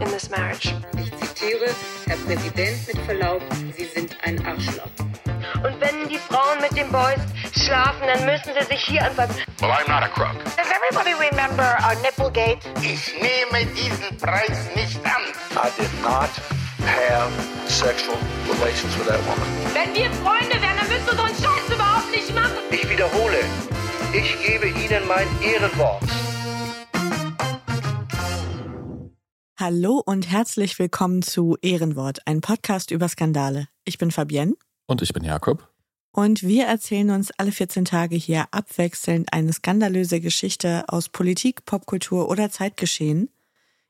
in this marriage. Ich zitiere, Herr Präsident, mit Verlaub, Sie sind ein Arschloch. Und wenn die Frauen mit den Boys schlafen, dann müssen sie sich hier anfassen. Well, I'm not a crook. Does everybody remember our Nipplegate? Ich nehme diesen Preis nicht an. I did not have sexual relations with that woman. Wenn wir Freunde wären, dann müsstest du so einen Scheiß überhaupt nicht machen. Ich wiederhole, ich gebe Ihnen mein Ehrenwort. Hallo und herzlich willkommen zu Ehrenwort, ein Podcast über Skandale. Ich bin Fabienne. Und ich bin Jakob. Und wir erzählen uns alle 14 Tage hier abwechselnd eine skandalöse Geschichte aus Politik, Popkultur oder Zeitgeschehen.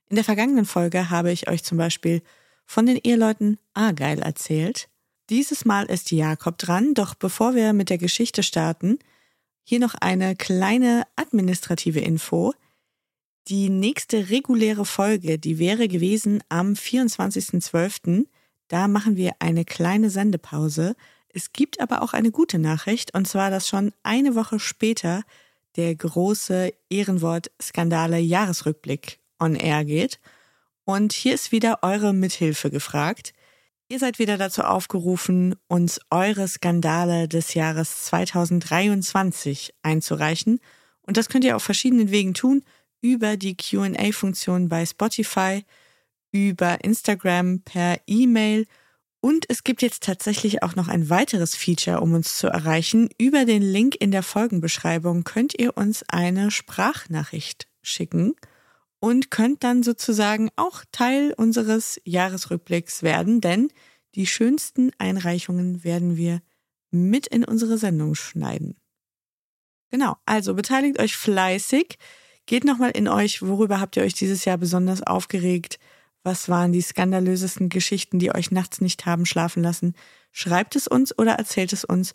In der vergangenen Folge habe ich euch zum Beispiel von den Eheleuten Argyle erzählt. Dieses Mal ist Jakob dran, doch bevor wir mit der Geschichte starten, hier noch eine kleine administrative Info. Die nächste reguläre Folge, die wäre gewesen am 24.12. Da machen wir eine kleine Sendepause. Es gibt aber auch eine gute Nachricht, und zwar, dass schon eine Woche später der große Ehrenwort-Skandale-Jahresrückblick on Air geht. Und hier ist wieder eure Mithilfe gefragt. Ihr seid wieder dazu aufgerufen, uns eure Skandale des Jahres 2023 einzureichen. Und das könnt ihr auf verschiedenen Wegen tun, über die QA-Funktion bei Spotify, über Instagram, per E-Mail und es gibt jetzt tatsächlich auch noch ein weiteres Feature, um uns zu erreichen. Über den Link in der Folgenbeschreibung könnt ihr uns eine Sprachnachricht schicken und könnt dann sozusagen auch Teil unseres Jahresrückblicks werden, denn die schönsten Einreichungen werden wir mit in unsere Sendung schneiden. Genau, also beteiligt euch fleißig. Geht nochmal in euch, worüber habt ihr euch dieses Jahr besonders aufgeregt? Was waren die skandalösesten Geschichten, die euch nachts nicht haben schlafen lassen? Schreibt es uns oder erzählt es uns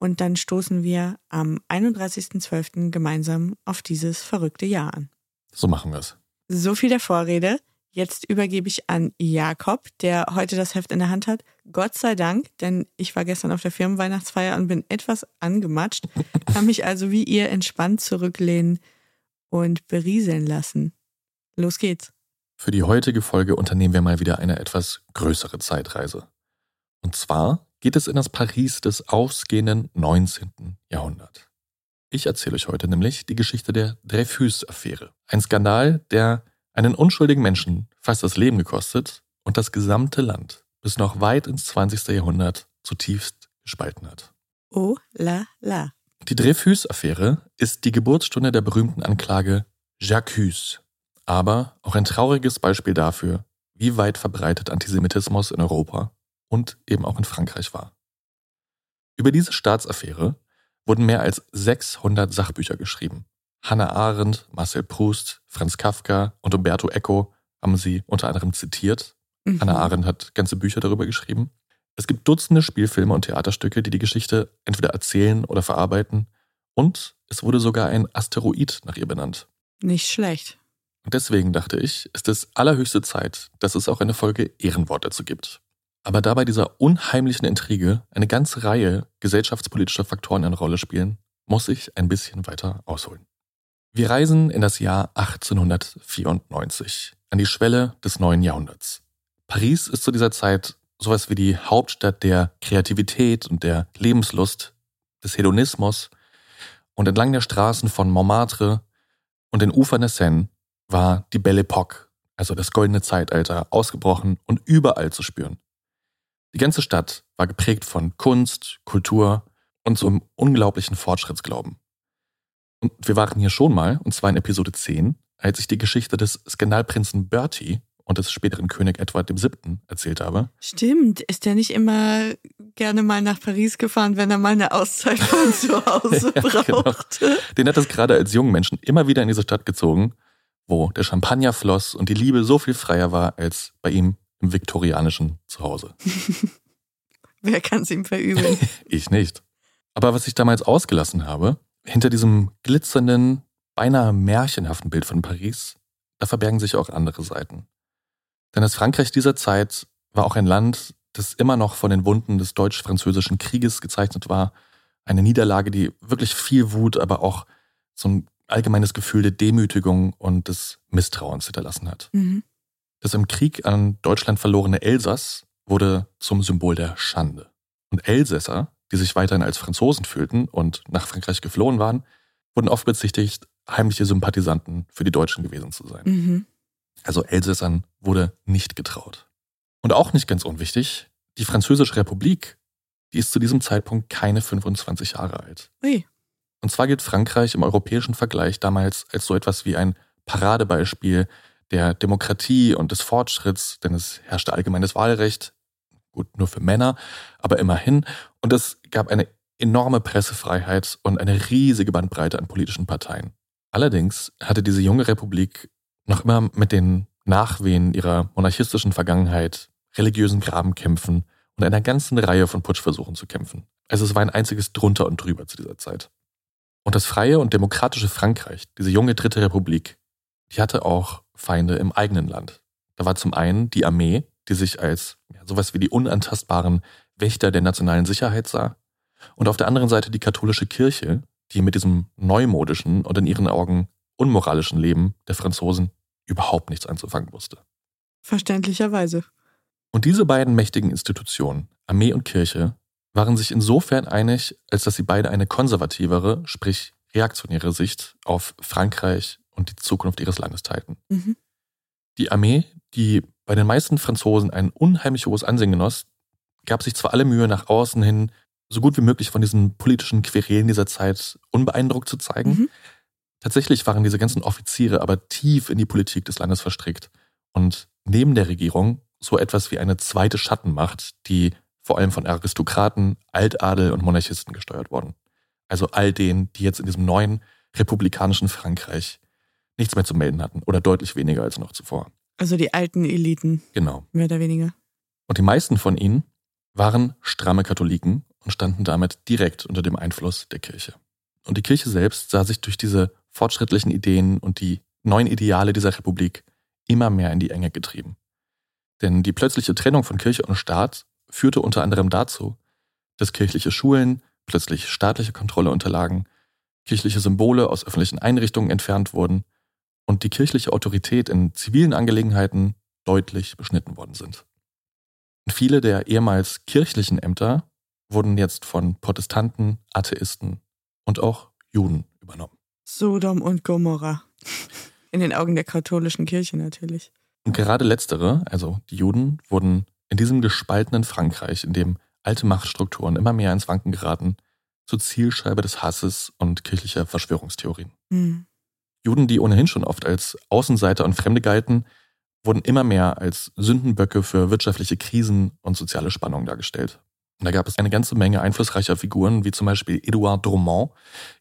und dann stoßen wir am 31.12. gemeinsam auf dieses verrückte Jahr an. So machen wir es. So viel der Vorrede. Jetzt übergebe ich an Jakob, der heute das Heft in der Hand hat. Gott sei Dank, denn ich war gestern auf der Firmenweihnachtsfeier und bin etwas angematscht, kann mich also wie ihr entspannt zurücklehnen und berieseln lassen. Los geht's. Für die heutige Folge unternehmen wir mal wieder eine etwas größere Zeitreise. Und zwar geht es in das Paris des ausgehenden 19. Jahrhunderts. Ich erzähle euch heute nämlich die Geschichte der Dreyfus-Affäre. Ein Skandal, der einen unschuldigen Menschen fast das Leben gekostet und das gesamte Land bis noch weit ins 20. Jahrhundert zutiefst gespalten hat. Oh la la. Die Dreyfus-Affäre ist die Geburtsstunde der berühmten Anklage Jacques, aber auch ein trauriges Beispiel dafür, wie weit verbreitet Antisemitismus in Europa und eben auch in Frankreich war. Über diese Staatsaffäre wurden mehr als 600 Sachbücher geschrieben. Hannah Arendt, Marcel Proust, Franz Kafka und Umberto Eco haben sie unter anderem zitiert. Mhm. Hannah Arendt hat ganze Bücher darüber geschrieben. Es gibt Dutzende Spielfilme und Theaterstücke, die die Geschichte entweder erzählen oder verarbeiten. Und es wurde sogar ein Asteroid nach ihr benannt. Nicht schlecht. Und deswegen dachte ich, ist es allerhöchste Zeit, dass es auch eine Folge Ehrenwort dazu gibt. Aber da bei dieser unheimlichen Intrige eine ganze Reihe gesellschaftspolitischer Faktoren eine Rolle spielen, muss ich ein bisschen weiter ausholen. Wir reisen in das Jahr 1894, an die Schwelle des neuen Jahrhunderts. Paris ist zu dieser Zeit sowas wie die Hauptstadt der Kreativität und der Lebenslust, des Hedonismus. Und entlang der Straßen von Montmartre und den Ufern der Seine war die Belle Époque, also das goldene Zeitalter, ausgebrochen und überall zu spüren. Die ganze Stadt war geprägt von Kunst, Kultur und so einem unglaublichen Fortschrittsglauben. Und wir waren hier schon mal, und zwar in Episode 10, als ich die Geschichte des Skandalprinzen Bertie und des späteren König Edward VII. erzählt habe. Stimmt, ist der nicht immer gerne mal nach Paris gefahren, wenn er mal eine Auszeit von zu Hause Ja, genau. brauchte? Den hat es gerade als jungen Menschen immer wieder in diese Stadt gezogen, wo der Champagner floss und die Liebe so viel freier war als bei ihm im viktorianischen Zuhause. Wer kann es ihm verübeln? Ich nicht. Aber was ich damals ausgelassen habe, hinter diesem glitzernden, beinahe märchenhaften Bild von Paris, da verbergen sich auch andere Seiten. Denn das Frankreich dieser Zeit war auch ein Land, das immer noch von den Wunden des deutsch-französischen Krieges gezeichnet war. Eine Niederlage, die wirklich viel Wut, aber auch so ein allgemeines Gefühl der Demütigung und des Misstrauens hinterlassen hat. Mhm. Das im Krieg an Deutschland verlorene Elsass wurde zum Symbol der Schande. Und Elsässer, die sich weiterhin als Franzosen fühlten und nach Frankreich geflohen waren, wurden oft bezichtigt, heimliche Sympathisanten für die Deutschen gewesen zu sein. Mhm. Also Elsässern wurde nicht getraut. Und auch nicht ganz unwichtig, die Französische Republik, die ist zu diesem Zeitpunkt keine 25 Jahre alt. Ui. Und zwar gilt Frankreich im europäischen Vergleich damals als so etwas wie ein Paradebeispiel der Demokratie und des Fortschritts, denn es herrschte allgemeines Wahlrecht, gut nur für Männer, aber immerhin. Und es gab eine enorme Pressefreiheit und eine riesige Bandbreite an politischen Parteien. Allerdings hatte diese junge Republik noch immer mit den Nachwehen ihrer monarchistischen Vergangenheit, religiösen Grabenkämpfen und einer ganzen Reihe von Putschversuchen zu kämpfen. Also es war ein einziges drunter und drüber zu dieser Zeit. Und das freie und demokratische Frankreich, diese junge dritte Republik, die hatte auch Feinde im eigenen Land. Da war zum einen die Armee, die sich als ja, sowas wie die unantastbaren Wächter der nationalen Sicherheit sah. Und auf der anderen Seite die katholische Kirche, die mit diesem neumodischen und in ihren Augen unmoralischen Leben der Franzosen überhaupt nichts anzufangen wusste. Verständlicherweise. Und diese beiden mächtigen Institutionen, Armee und Kirche, waren sich insofern einig, als dass sie beide eine konservativere, sprich reaktionäre Sicht auf Frankreich und die Zukunft ihres Landes teilten. Mhm. Die Armee, die bei den meisten Franzosen ein unheimlich hohes Ansehen genoss, gab sich zwar alle Mühe, nach außen hin so gut wie möglich von diesen politischen Querelen dieser Zeit unbeeindruckt zu zeigen. Mhm. Tatsächlich waren diese ganzen Offiziere aber tief in die Politik des Landes verstrickt und neben der Regierung so etwas wie eine zweite Schattenmacht, die vor allem von Aristokraten, Altadel und Monarchisten gesteuert wurden. Also all denen, die jetzt in diesem neuen republikanischen Frankreich nichts mehr zu melden hatten oder deutlich weniger als noch zuvor. Also die alten Eliten, Genau. mehr oder weniger. Und die meisten von ihnen waren stramme Katholiken und standen damit direkt unter dem Einfluss der Kirche. Und die Kirche selbst sah sich durch diese fortschrittlichen Ideen und die neuen Ideale dieser Republik immer mehr in die Enge getrieben. Denn die plötzliche Trennung von Kirche und Staat führte unter anderem dazu, dass kirchliche Schulen plötzlich staatliche Kontrolle unterlagen, kirchliche Symbole aus öffentlichen Einrichtungen entfernt wurden und die kirchliche Autorität in zivilen Angelegenheiten deutlich beschnitten worden sind. Viele der ehemals kirchlichen Ämter wurden jetzt von Protestanten, Atheisten und auch Juden übernommen. Sodom und Gomorra. In den Augen der katholischen Kirche natürlich. Und gerade letztere, also die Juden, wurden in diesem gespaltenen Frankreich, in dem alte Machtstrukturen immer mehr ins Wanken geraten, zur Zielscheibe des Hasses und kirchlicher Verschwörungstheorien. Hm. Juden, die ohnehin schon oft als Außenseiter und Fremde galten, wurden immer mehr als Sündenböcke für wirtschaftliche Krisen und soziale Spannungen dargestellt. Und da gab es eine ganze Menge einflussreicher Figuren, wie zum Beispiel Edouard Drummond.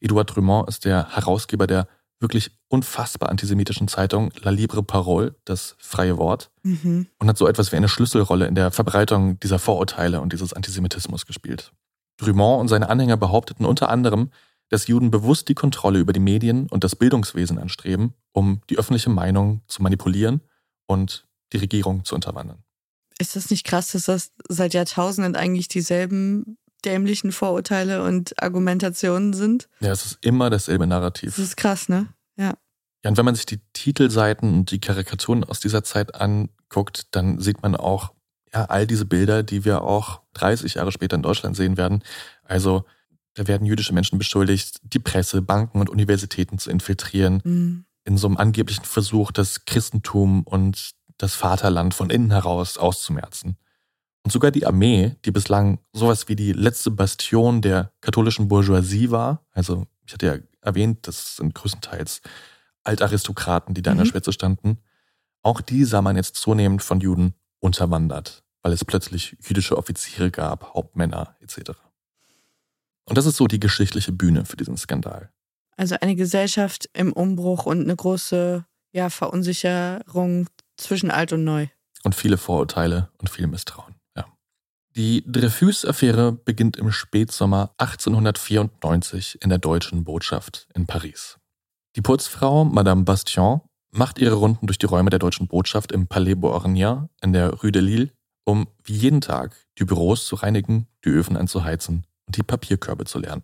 Edouard Drummond ist der Herausgeber der wirklich unfassbar antisemitischen Zeitung La Libre Parole, das freie Wort, Mhm. und hat so etwas wie eine Schlüsselrolle in der Verbreitung dieser Vorurteile und dieses Antisemitismus gespielt. Drummond und seine Anhänger behaupteten unter anderem, dass Juden bewusst die Kontrolle über die Medien und das Bildungswesen anstreben, um die öffentliche Meinung zu manipulieren und die Regierung zu unterwandern. Ist das nicht krass, dass das seit Jahrtausenden eigentlich dieselben dämlichen Vorurteile und Argumentationen sind? Ja, es ist immer dasselbe Narrativ. Das ist krass, ne? Ja. Ja, und wenn man sich die Titelseiten und die Karikaturen aus dieser Zeit anguckt, dann sieht man auch ja, all diese Bilder, die wir auch 30 Jahre später in Deutschland sehen werden. Also da werden jüdische Menschen beschuldigt, die Presse, Banken und Universitäten zu infiltrieren, Mhm. in so einem angeblichen Versuch, das Christentum und das Vaterland von innen heraus auszumerzen. Und sogar die Armee, die bislang sowas wie die letzte Bastion der katholischen Bourgeoisie war, also ich hatte ja erwähnt, das sind größtenteils Altaristokraten, die da an der Mhm. Spitze standen, auch die sah man jetzt zunehmend von Juden unterwandert, weil es plötzlich jüdische Offiziere gab, Hauptmänner etc. Und das ist so die geschichtliche Bühne für diesen Skandal. Also eine Gesellschaft im Umbruch und eine große ja, Verunsicherung zwischen alt und neu. und viele Vorurteile und viel Misstrauen. Ja. Die Dreyfus-Affäre beginnt im Spätsommer 1894 in der deutschen Botschaft in Paris. Die Putzfrau Madame Bastion macht ihre Runden durch die Räume der deutschen Botschaft im Palais Beauharnais in der Rue de Lille, um wie jeden Tag die Büros zu reinigen, die Öfen anzuheizen und die Papierkörbe zu leeren.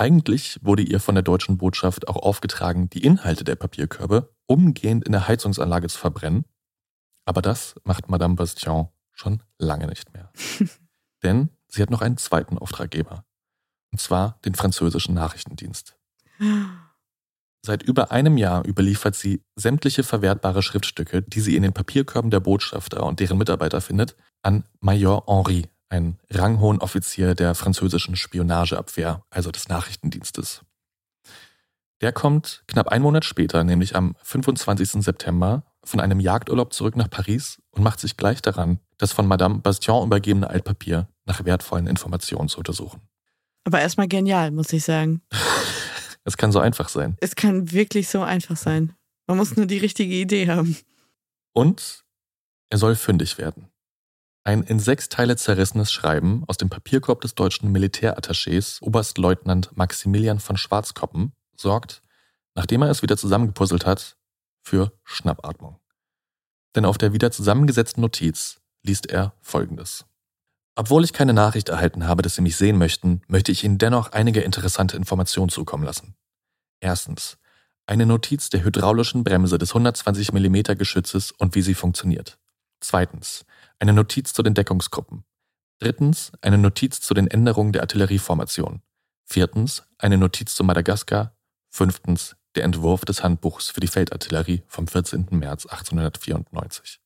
Eigentlich wurde ihr von der deutschen Botschaft auch aufgetragen, die Inhalte der Papierkörbe umgehend in der Heizungsanlage zu verbrennen, aber das macht Madame Bastion schon lange nicht mehr. Denn sie hat noch einen zweiten Auftraggeber. Und zwar den französischen Nachrichtendienst. Seit über einem Jahr überliefert sie sämtliche verwertbare Schriftstücke, die sie in den Papierkörben der Botschafter und deren Mitarbeiter findet, an Major Henri, einen ranghohen Offizier der französischen Spionageabwehr, also des Nachrichtendienstes. Der kommt knapp einen Monat später, nämlich am 25. September, von einem Jagdurlaub zurück nach Paris und macht sich gleich daran, das von Madame Bastion übergebene Altpapier nach wertvollen Informationen zu untersuchen. Aber erstmal genial, muss ich sagen. Es kann so einfach sein. Es kann wirklich so einfach sein. Man muss nur die richtige Idee haben. Und er soll fündig werden. Ein in sechs Teile zerrissenes Schreiben aus dem Papierkorb des deutschen Militärattachés Oberstleutnant Maximilian von Schwarzkoppen sorgt, nachdem er es wieder zusammengepuzzelt hat, für Schnappatmung. Denn auf der wieder zusammengesetzten Notiz liest er Folgendes. Obwohl ich keine Nachricht erhalten habe, dass Sie mich sehen möchten, möchte ich Ihnen dennoch einige interessante Informationen zukommen lassen. Erstens. Eine Notiz der hydraulischen Bremse des 120 mm Geschützes und wie sie funktioniert. Zweitens. Eine Notiz zu den Deckungsgruppen. Drittens. Eine Notiz zu den Änderungen der Artillerieformation. Viertens. Eine Notiz zu Madagaskar. Fünftens. Der Entwurf des Handbuchs für die Feldartillerie vom 14. März 1894.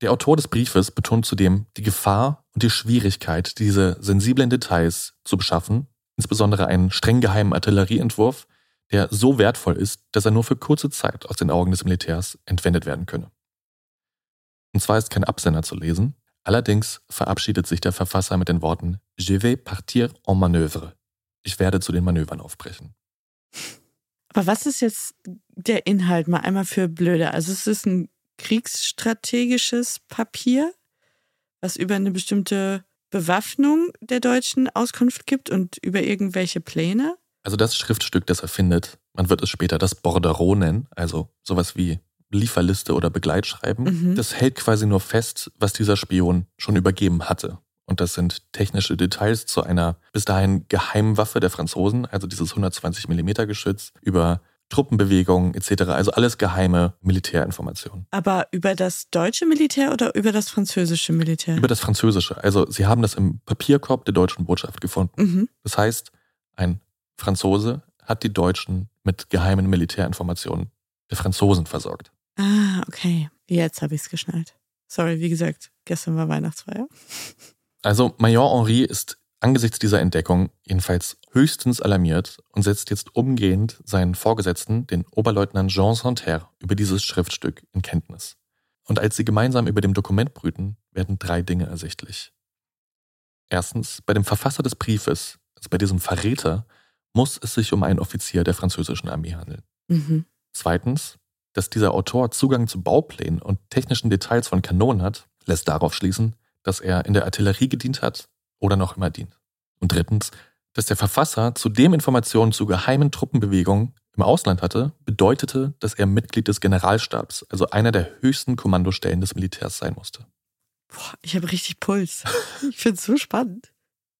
Der Autor des Briefes betont zudem die Gefahr und die Schwierigkeit, diese sensiblen Details zu beschaffen, insbesondere einen streng geheimen Artillerieentwurf, der so wertvoll ist, dass er nur für kurze Zeit aus den Augen des Militärs entwendet werden könne. Und zwar ist kein Absender zu lesen, allerdings verabschiedet sich der Verfasser mit den Worten Je vais partir en manœuvre. Ich werde zu den Manövern aufbrechen. Aber was ist jetzt der Inhalt mal einmal für Blöde? Also es ist ein kriegsstrategisches Papier, was über eine bestimmte Bewaffnung der Deutschen Auskunft gibt und über irgendwelche Pläne. Also das Schriftstück, das er findet, man wird es später das Bordereau nennen, also sowas wie Lieferliste oder Begleitschreiben. Mhm. Das hält quasi nur fest, was dieser Spion schon übergeben hatte. Und das sind technische Details zu einer bis dahin geheimen Waffe der Franzosen, also dieses 120 mm Geschütz, über Truppenbewegungen etc. Also alles geheime Militärinformationen. Aber über das deutsche Militär oder über das französische Militär? Über das Französische. Also sie haben das im Papierkorb der deutschen Botschaft gefunden. mhm. Das heißt, ein Franzose hat die Deutschen mit geheimen Militärinformationen der Franzosen versorgt. Ah, okay. Jetzt habe ich es geschnallt. Sorry, wie gesagt, gestern war Weihnachtsfeier. Also Major Henri ist angesichts dieser Entdeckung jedenfalls höchstens alarmiert und setzt jetzt umgehend seinen Vorgesetzten, den Oberleutnant Jean Santerre, über dieses Schriftstück in Kenntnis. Und als sie gemeinsam über dem Dokument brüten, werden drei Dinge ersichtlich. Erstens, bei dem Verfasser des Briefes, also bei diesem Verräter, muss es sich um einen Offizier der französischen Armee handeln. Mhm. Zweitens, dass dieser Autor Zugang zu Bauplänen und technischen Details von Kanonen hat, lässt darauf schließen, dass er in der Artillerie gedient hat oder noch immer dient. Und drittens, dass der Verfasser zudem Informationen zu geheimen Truppenbewegungen im Ausland hatte, bedeutete, dass er Mitglied des Generalstabs, also einer der höchsten Kommandostellen des Militärs sein musste. Boah, ich habe richtig Puls. Ich finde es so spannend.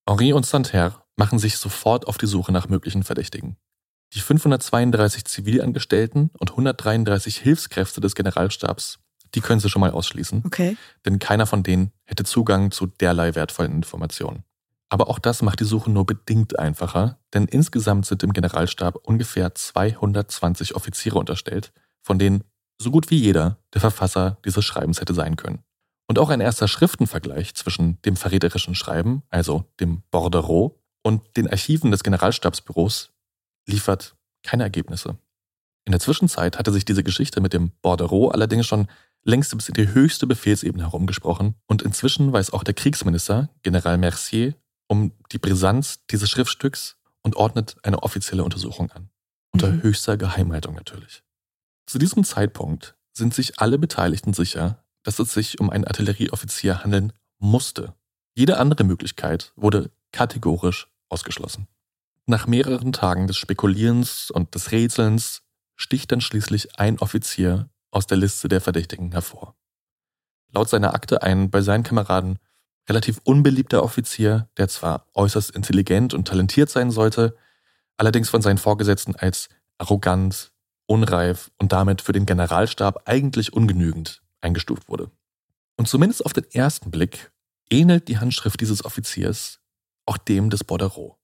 Henri und Santerre machen sich sofort auf die Suche nach möglichen Verdächtigen. Die 532 Zivilangestellten und 133 Hilfskräfte des Generalstabs, die können sie schon mal ausschließen, Okay. denn keiner von denen hätte Zugang zu derlei wertvollen Informationen. Aber auch das macht die Suche nur bedingt einfacher, denn insgesamt sind im Generalstab ungefähr 220 Offiziere unterstellt, von denen so gut wie jeder der Verfasser dieses Schreibens hätte sein können. Und auch ein erster Schriftenvergleich zwischen dem verräterischen Schreiben, also dem Bordereau, und den Archiven des Generalstabsbüros liefert keine Ergebnisse. In der Zwischenzeit hatte sich diese Geschichte mit dem Bordereau allerdings schon längst bis in die höchste Befehlsebene herumgesprochen und inzwischen weiß auch der Kriegsminister, General Mercier, um die Brisanz dieses Schriftstücks und ordnet eine offizielle Untersuchung an. Unter Mhm. höchster Geheimhaltung natürlich. Zu diesem Zeitpunkt sind sich alle Beteiligten sicher, dass es sich um einen Artillerieoffizier handeln musste. Jede andere Möglichkeit wurde kategorisch ausgeschlossen. Nach mehreren Tagen des Spekulierens und des Rätselns sticht dann schließlich ein Offizier aus der Liste der Verdächtigen hervor. Laut seiner Akte ein bei seinen Kameraden relativ unbeliebter Offizier, der zwar äußerst intelligent und talentiert sein sollte, allerdings von seinen Vorgesetzten als arrogant, unreif und damit für den Generalstab eigentlich ungenügend eingestuft wurde. Und zumindest auf den ersten Blick ähnelt die Handschrift dieses Offiziers auch dem des Bordereau.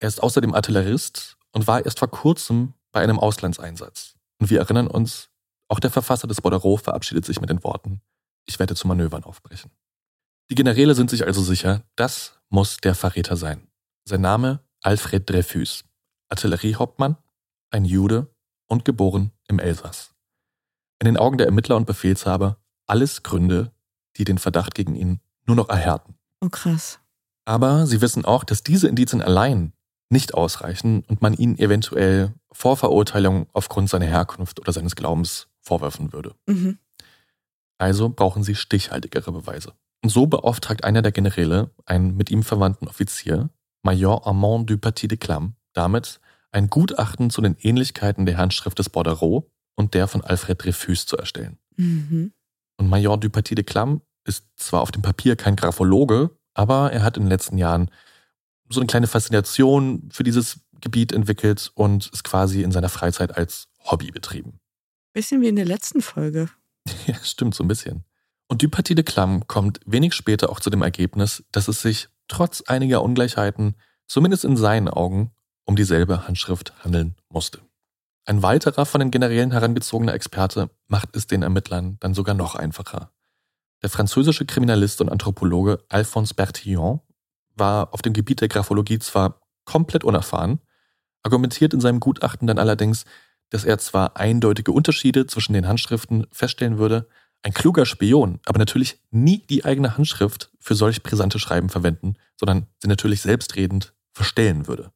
Er ist außerdem Artillerist und war erst vor kurzem bei einem Auslandseinsatz. Und wir erinnern uns, auch der Verfasser des Bordereau verabschiedet sich mit den Worten, ich werde zu Manövern aufbrechen. Die Generäle sind sich also sicher, das muss der Verräter sein. Sein Name Alfred Dreyfus, Artilleriehauptmann, ein Jude und geboren im Elsass. In den Augen der Ermittler und Befehlshaber alles Gründe, die den Verdacht gegen ihn nur noch erhärten. Oh krass. Aber sie wissen auch, dass diese Indizien allein nicht ausreichen und man ihn eventuell Vorverurteilung aufgrund seiner Herkunft oder seines Glaubens vorwerfen würde. Mhm. Also brauchen sie stichhaltigere Beweise. Und so beauftragt einer der Generäle, einen mit ihm verwandten Offizier, Major Armand du Paty de Clam, damit ein Gutachten zu den Ähnlichkeiten der Handschrift des Bordereau und der von Alfred Dreyfus zu erstellen. Mhm. Und Major du Paty de Clam ist zwar auf dem Papier kein Graphologe, aber er hat in den letzten Jahren so eine kleine Faszination für dieses Gebiet entwickelt und ist quasi in seiner Freizeit als Hobby betrieben. Bisschen wie in der letzten Folge. Ja, stimmt, so ein bisschen. Und Dupaty de Clam kommt wenig später auch zu dem Ergebnis, dass es sich trotz einiger Ungleichheiten, zumindest in seinen Augen, um dieselbe Handschrift handeln musste. Ein weiterer von den Generälen herangezogener Experte macht es den Ermittlern dann sogar noch einfacher. Der französische Kriminalist und Anthropologe Alphonse Bertillon war auf dem Gebiet der Graphologie zwar komplett unerfahren, argumentiert in seinem Gutachten dann allerdings, dass er zwar eindeutige Unterschiede zwischen den Handschriften feststellen würde, ein kluger Spion aber natürlich nie die eigene Handschrift für solch brisante Schreiben verwenden, sondern sie natürlich selbstredend verstellen würde.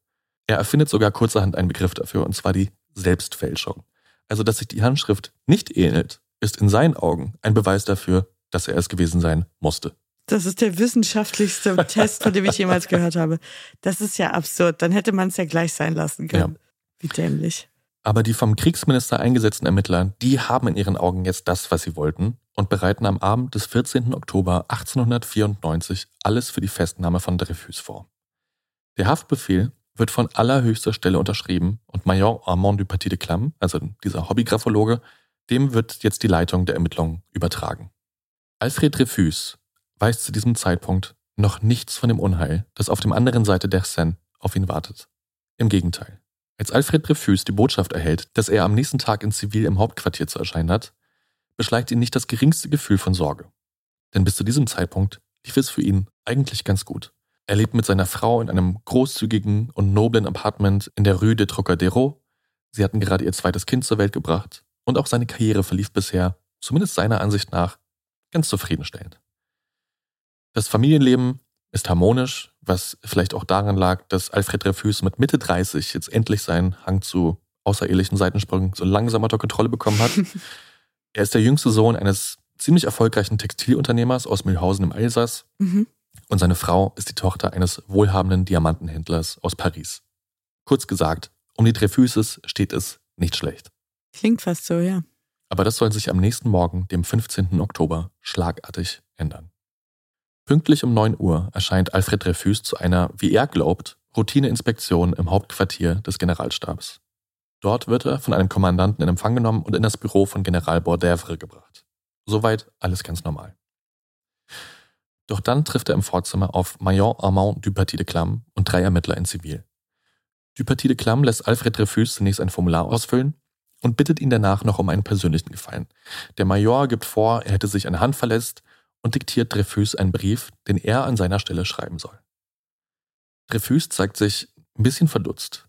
Er erfindet sogar kurzerhand einen Begriff dafür, und zwar die Selbstfälschung. Also, dass sich die Handschrift nicht ähnelt, ist in seinen Augen ein Beweis dafür, dass er es gewesen sein musste. Das ist der wissenschaftlichste Test, von dem ich jemals gehört habe. Das ist ja absurd. Dann hätte man es ja gleich sein lassen können. Wie dämlich. Aber die vom Kriegsminister eingesetzten Ermittler, die haben in ihren Augen jetzt das, was sie wollten und bereiten am Abend des 14. Oktober 1894 alles für die Festnahme von Dreyfus vor. Der Haftbefehl wird von allerhöchster Stelle unterschrieben und Major Armand du Paty de Clam, also dieser Hobbygraphologe, dem wird jetzt die Leitung der Ermittlungen übertragen. Alfred Dreyfus weiß zu diesem Zeitpunkt noch nichts von dem Unheil, das auf dem anderen Seite der Seine auf ihn wartet. Im Gegenteil. Als Alfred Dreyfus die Botschaft erhält, dass er am nächsten Tag in Zivil im Hauptquartier zu erscheinen hat, beschleicht ihn nicht das geringste Gefühl von Sorge. Denn bis zu diesem Zeitpunkt lief es für ihn eigentlich ganz gut. Er lebt mit seiner Frau in einem großzügigen und noblen Apartment in der Rue de Trocadero. Sie hatten gerade ihr zweites Kind zur Welt gebracht und auch seine Karriere verlief bisher, zumindest seiner Ansicht nach, ganz zufriedenstellend. Das Familienleben ist harmonisch, was vielleicht auch daran lag, dass Alfred Dreyfus mit Mitte 30 jetzt endlich seinen Hang zu außerehelichen Seitensprüngen so langsam unter Kontrolle bekommen hat. er ist der jüngste Sohn eines ziemlich erfolgreichen Textilunternehmers aus Mühlhausen im Elsass Mhm. und seine Frau ist die Tochter eines wohlhabenden Diamantenhändlers aus Paris. Kurz gesagt, um die Dreyfuses steht es nicht schlecht. Klingt fast so, ja. Aber das soll sich am nächsten Morgen, dem 15. Oktober, schlagartig ändern. Pünktlich um 9 Uhr erscheint Alfred Dreyfus zu einer, wie er glaubt, Routineinspektion im Hauptquartier des Generalstabs. Dort wird er von einem Kommandanten in Empfang genommen und in das Büro von General Bordèvre gebracht. Soweit alles ganz normal. Doch dann trifft er im Vorzimmer auf Major Armand Dupaty de Clam und drei Ermittler in Zivil. Dupaty de Clam lässt Alfred Dreyfus zunächst ein Formular ausfüllen und bittet ihn danach noch um einen persönlichen Gefallen. Der Major gibt vor, er hätte sich eine Hand verletzt und diktiert Dreyfus einen Brief, den er an seiner Stelle schreiben soll. Dreyfus zeigt sich ein bisschen verdutzt.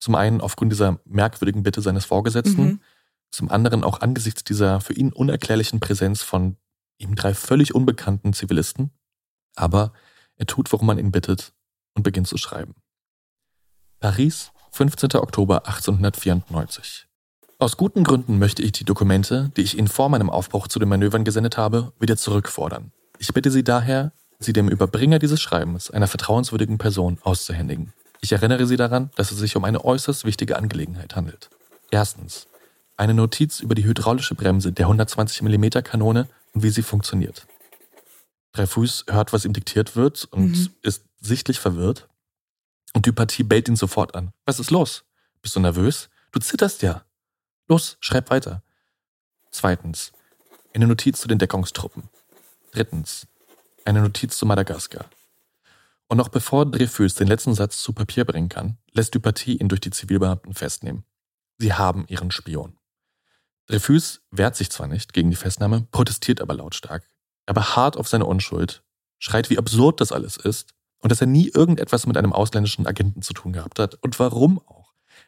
Zum einen aufgrund dieser merkwürdigen Bitte seines Vorgesetzten, Mhm. zum anderen auch angesichts dieser für ihn unerklärlichen Präsenz von ihm drei völlig unbekannten Zivilisten. Aber er tut, worum man ihn bittet und beginnt zu schreiben. Paris, 15. Oktober 1894. Aus guten Gründen möchte ich die Dokumente, die ich Ihnen vor meinem Aufbruch zu den Manövern gesendet habe, wieder zurückfordern. Ich bitte Sie daher, sie dem Überbringer dieses Schreibens, einer vertrauenswürdigen Person, auszuhändigen. Ich erinnere Sie daran, dass es sich um eine äußerst wichtige Angelegenheit handelt. Erstens, eine Notiz über die hydraulische Bremse der 120 mm Kanone und wie sie funktioniert. Dreyfus hört, was ihm diktiert wird und Mhm. ist sichtlich verwirrt. Und Dupaty bellt ihn sofort an. Was ist los? Bist du nervös? Du zitterst ja. Los, schreib weiter. Zweitens, eine Notiz zu den Deckungstruppen. Drittens, eine Notiz zu Madagaskar. Und noch bevor Dreyfus den letzten Satz zu Papier bringen kann, lässt Dupaty ihn durch die Zivilbeamten festnehmen. Sie haben ihren Spion. Dreyfus wehrt sich zwar nicht gegen die Festnahme, protestiert aber lautstark. Er beharrt auf seine Unschuld, schreit, wie absurd das alles ist und dass er nie irgendetwas mit einem ausländischen Agenten zu tun gehabt hat. Und warum auch?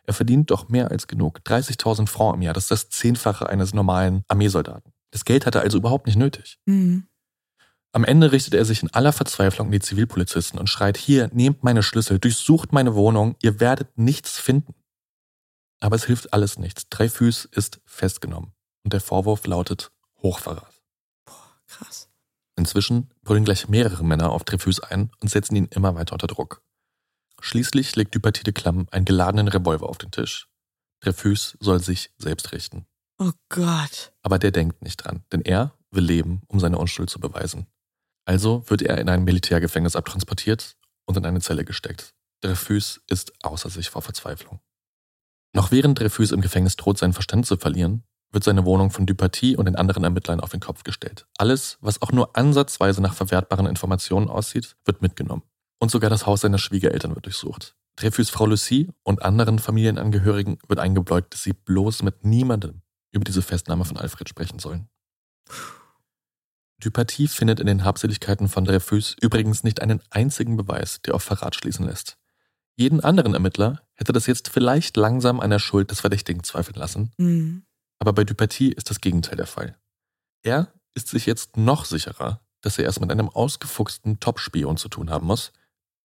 Er verdient doch mehr als genug. 30.000 Francs im Jahr, das ist das Zehnfache eines normalen Armeesoldaten. Das Geld hat er also überhaupt nicht nötig. Mhm. Am Ende richtet er sich in aller Verzweiflung an die Zivilpolizisten und schreit, hier, nehmt meine Schlüssel, durchsucht meine Wohnung, ihr werdet nichts finden. Aber es hilft alles nichts. Dreyfus ist festgenommen und der Vorwurf lautet Hochverrat. Krass. Inzwischen brüllen gleich mehrere Männer auf Dreyfus ein und setzen ihn immer weiter unter Druck. Schließlich legt de Clam einen geladenen Revolver auf den Tisch. Dreyfus soll sich selbst richten. Oh Gott. Aber der denkt nicht dran, denn er will leben, um seine Unschuld zu beweisen. Also wird er in ein Militärgefängnis abtransportiert und in eine Zelle gesteckt. Dreyfus ist außer sich vor Verzweiflung. Noch während Dreyfus im Gefängnis droht, seinen Verstand zu verlieren, wird seine Wohnung von Dupaty und den anderen Ermittlern auf den Kopf gestellt. Alles, was auch nur ansatzweise nach verwertbaren Informationen aussieht, wird mitgenommen. Und sogar das Haus seiner Schwiegereltern wird durchsucht. Dreyfus Frau Lucie und anderen Familienangehörigen wird eingebläut, dass sie bloß mit niemandem über diese Festnahme von Alfred sprechen sollen. Dupaty findet in den Habseligkeiten von Dreyfus übrigens nicht einen einzigen Beweis, der auf Verrat schließen lässt. Jeden anderen Ermittler hätte das jetzt vielleicht langsam an der Schuld des Verdächtigen zweifeln lassen, Mhm. aber bei Dupaty ist das Gegenteil der Fall. Er ist sich jetzt noch sicherer, dass er es mit einem ausgefuchsten Top-Spion zu tun haben muss,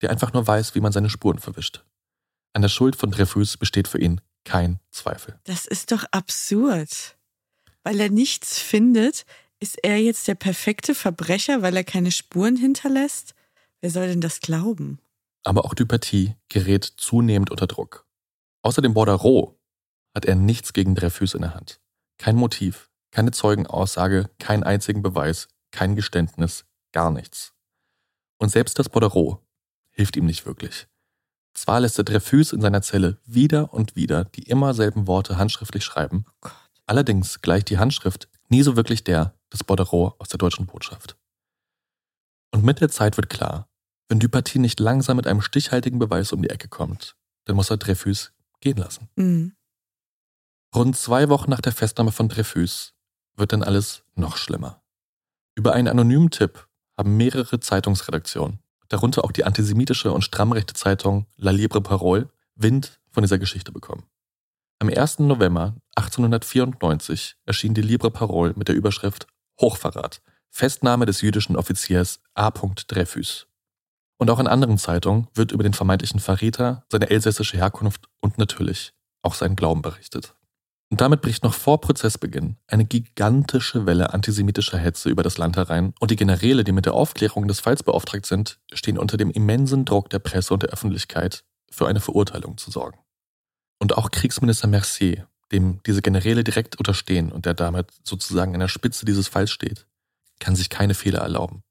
der einfach nur weiß, wie man seine Spuren verwischt. An der Schuld von Dreyfus besteht für ihn kein Zweifel. Das ist doch absurd. Weil er nichts findet, ist er jetzt der perfekte Verbrecher, weil er keine Spuren hinterlässt? Wer soll denn das glauben? Aber auch Dupaty gerät zunehmend unter Druck. Außer dem Bordereau hat er nichts gegen Dreyfus in der Hand. Kein Motiv, keine Zeugenaussage, keinen einzigen Beweis, kein Geständnis, gar nichts. Und selbst das Bordereau hilft ihm nicht wirklich. Zwar lässt er Dreyfus in seiner Zelle wieder und wieder die immer selben Worte handschriftlich schreiben, Oh allerdings gleicht die Handschrift nie so wirklich der des Bordereau aus der deutschen Botschaft. Und mit der Zeit wird klar, wenn Dupaty nicht langsam mit einem stichhaltigen Beweis um die Ecke kommt, dann muss er Dreyfus gehen lassen. Mhm. Rund zwei Wochen nach der Festnahme von Dreyfus wird dann alles noch schlimmer. Über einen anonymen Tipp haben mehrere Zeitungsredaktionen, darunter auch die antisemitische und strammrechte Zeitung La Libre Parole, Wind von dieser Geschichte bekommen. Am 1. November 1894 erschien die Libre Parole mit der Überschrift Hochverrat, Festnahme des jüdischen Offiziers A. Dreyfus. Und auch in anderen Zeitungen wird über den vermeintlichen Verräter, seine elsässische Herkunft und natürlich auch seinen Glauben berichtet. Und damit bricht noch vor Prozessbeginn eine gigantische Welle antisemitischer Hetze über das Land herein und die Generäle, die mit der Aufklärung des Falls beauftragt sind, stehen unter dem immensen Druck der Presse und der Öffentlichkeit, für eine Verurteilung zu sorgen. Und auch Kriegsminister Mercier, dem diese Generäle direkt unterstehen und der damit sozusagen an der Spitze dieses Falls steht, kann sich keine Fehler erlauben.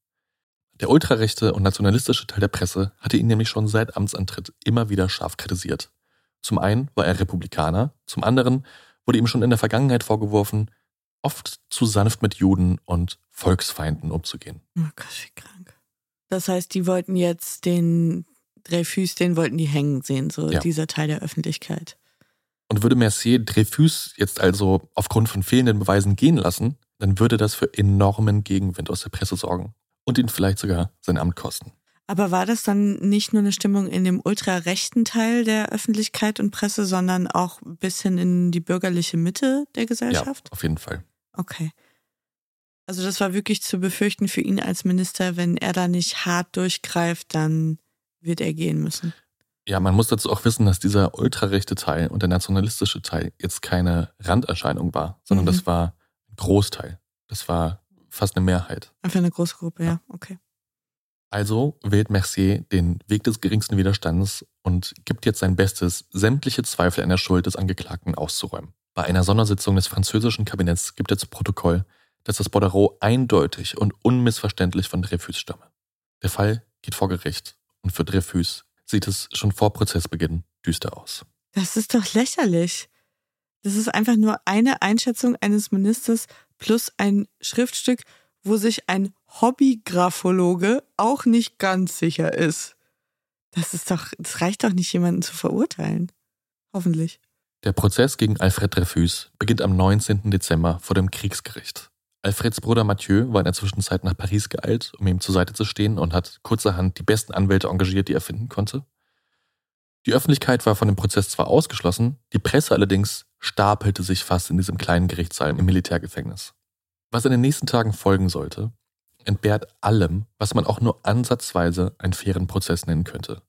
Der ultrarechte und nationalistische Teil der Presse hatte ihn nämlich schon seit Amtsantritt immer wieder scharf kritisiert. Zum einen war er Republikaner, zum anderen wurde ihm schon in der Vergangenheit vorgeworfen, oft zu sanft mit Juden und Volksfeinden umzugehen. Oh Gott, wie krank. Das heißt, die wollten jetzt den Dreyfus, den wollten die hängen sehen, so Ja. dieser Teil der Öffentlichkeit. Und würde Mercier Dreyfus jetzt also aufgrund von fehlenden Beweisen gehen lassen, dann würde das für enormen Gegenwind aus der Presse sorgen und ihn vielleicht sogar sein Amt kosten. Aber war das dann nicht nur eine Stimmung in dem ultrarechten Teil der Öffentlichkeit und Presse, sondern auch ein bisschen in die bürgerliche Mitte der Gesellschaft? Ja, auf jeden Fall. Okay. Also das war wirklich zu befürchten für ihn als Minister, wenn er da nicht hart durchgreift, dann wird er gehen müssen. Ja, man muss dazu auch wissen, dass dieser ultrarechte Teil und der nationalistische Teil jetzt keine Randerscheinung war, sondern Mhm. das war ein Großteil. Das war fast eine Mehrheit. Einfach eine große Gruppe, ja, okay. Also wählt Mercier den Weg des geringsten Widerstands und gibt jetzt sein Bestes, sämtliche Zweifel an der Schuld des Angeklagten auszuräumen. Bei einer Sondersitzung des französischen Kabinetts gibt er zu Protokoll, dass das Bordereau eindeutig und unmissverständlich von Dreyfus stamme. Der Fall geht vor Gericht und für Dreyfus sieht es schon vor Prozessbeginn düster aus. Das ist doch lächerlich. Das ist einfach nur eine Einschätzung eines Ministers plus ein Schriftstück, wo sich ein Hobbygraphologe auch nicht ganz sicher ist. Das ist doch, das reicht doch nicht, jemanden zu verurteilen. Hoffentlich. Der Prozess gegen Alfred Dreyfus beginnt am 19. Dezember vor dem Kriegsgericht. Alfreds Bruder Mathieu war in der Zwischenzeit nach Paris geeilt, um ihm zur Seite zu stehen und hat kurzerhand die besten Anwälte engagiert, die er finden konnte. Die Öffentlichkeit war von dem Prozess zwar ausgeschlossen, die Presse allerdings stapelte sich fast in diesem kleinen Gerichtssaal im Militärgefängnis. Was in den nächsten Tagen folgen sollte, entbehrt allem, was man auch nur ansatzweise einen fairen Prozess nennen könnte.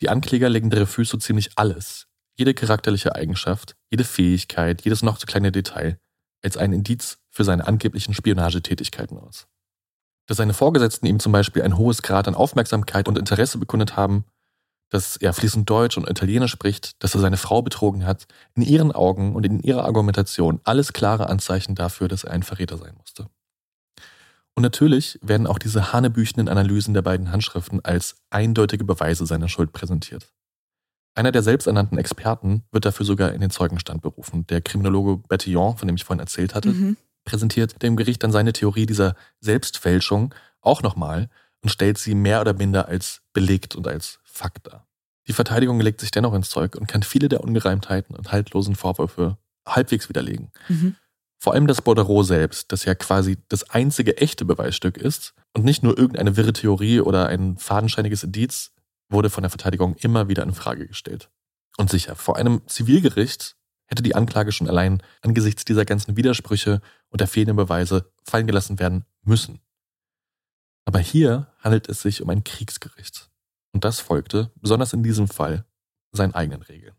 Die Ankläger legen Dreyfus so ziemlich alles, jede charakterliche Eigenschaft, jede Fähigkeit, jedes noch so kleine Detail als ein Indiz für seine angeblichen Spionagetätigkeiten aus. Dass seine Vorgesetzten ihm zum Beispiel ein hohes Grad an Aufmerksamkeit und Interesse bekundet haben, dass er fließend Deutsch und Italienisch spricht, dass er seine Frau betrogen hat, in ihren Augen und in ihrer Argumentation alles klare Anzeichen dafür, dass er ein Verräter sein musste. Und natürlich werden auch diese hanebüchenden Analysen der beiden Handschriften als eindeutige Beweise seiner Schuld präsentiert. Einer der selbsternannten Experten wird dafür sogar in den Zeugenstand berufen. Der Kriminologe Bertillon, von dem ich vorhin erzählt hatte, Mhm. präsentiert dem Gericht dann seine Theorie dieser Selbstfälschung auch nochmal und stellt sie mehr oder minder als belegt und als Fakt dar. Die Verteidigung legt sich dennoch ins Zeug und kann viele der Ungereimtheiten und haltlosen Vorwürfe halbwegs widerlegen. Mhm. Vor allem das Bordereau selbst, das ja quasi das einzige echte Beweisstück ist und nicht nur irgendeine wirre Theorie oder ein fadenscheiniges Indiz, wurde von der Verteidigung immer wieder in Frage gestellt. Und sicher, vor einem Zivilgericht hätte die Anklage schon allein angesichts dieser ganzen Widersprüche und der fehlenden Beweise fallen gelassen werden müssen. Aber hier handelt es sich um ein Kriegsgericht. Und das folgte, besonders in diesem Fall, seinen eigenen Regeln.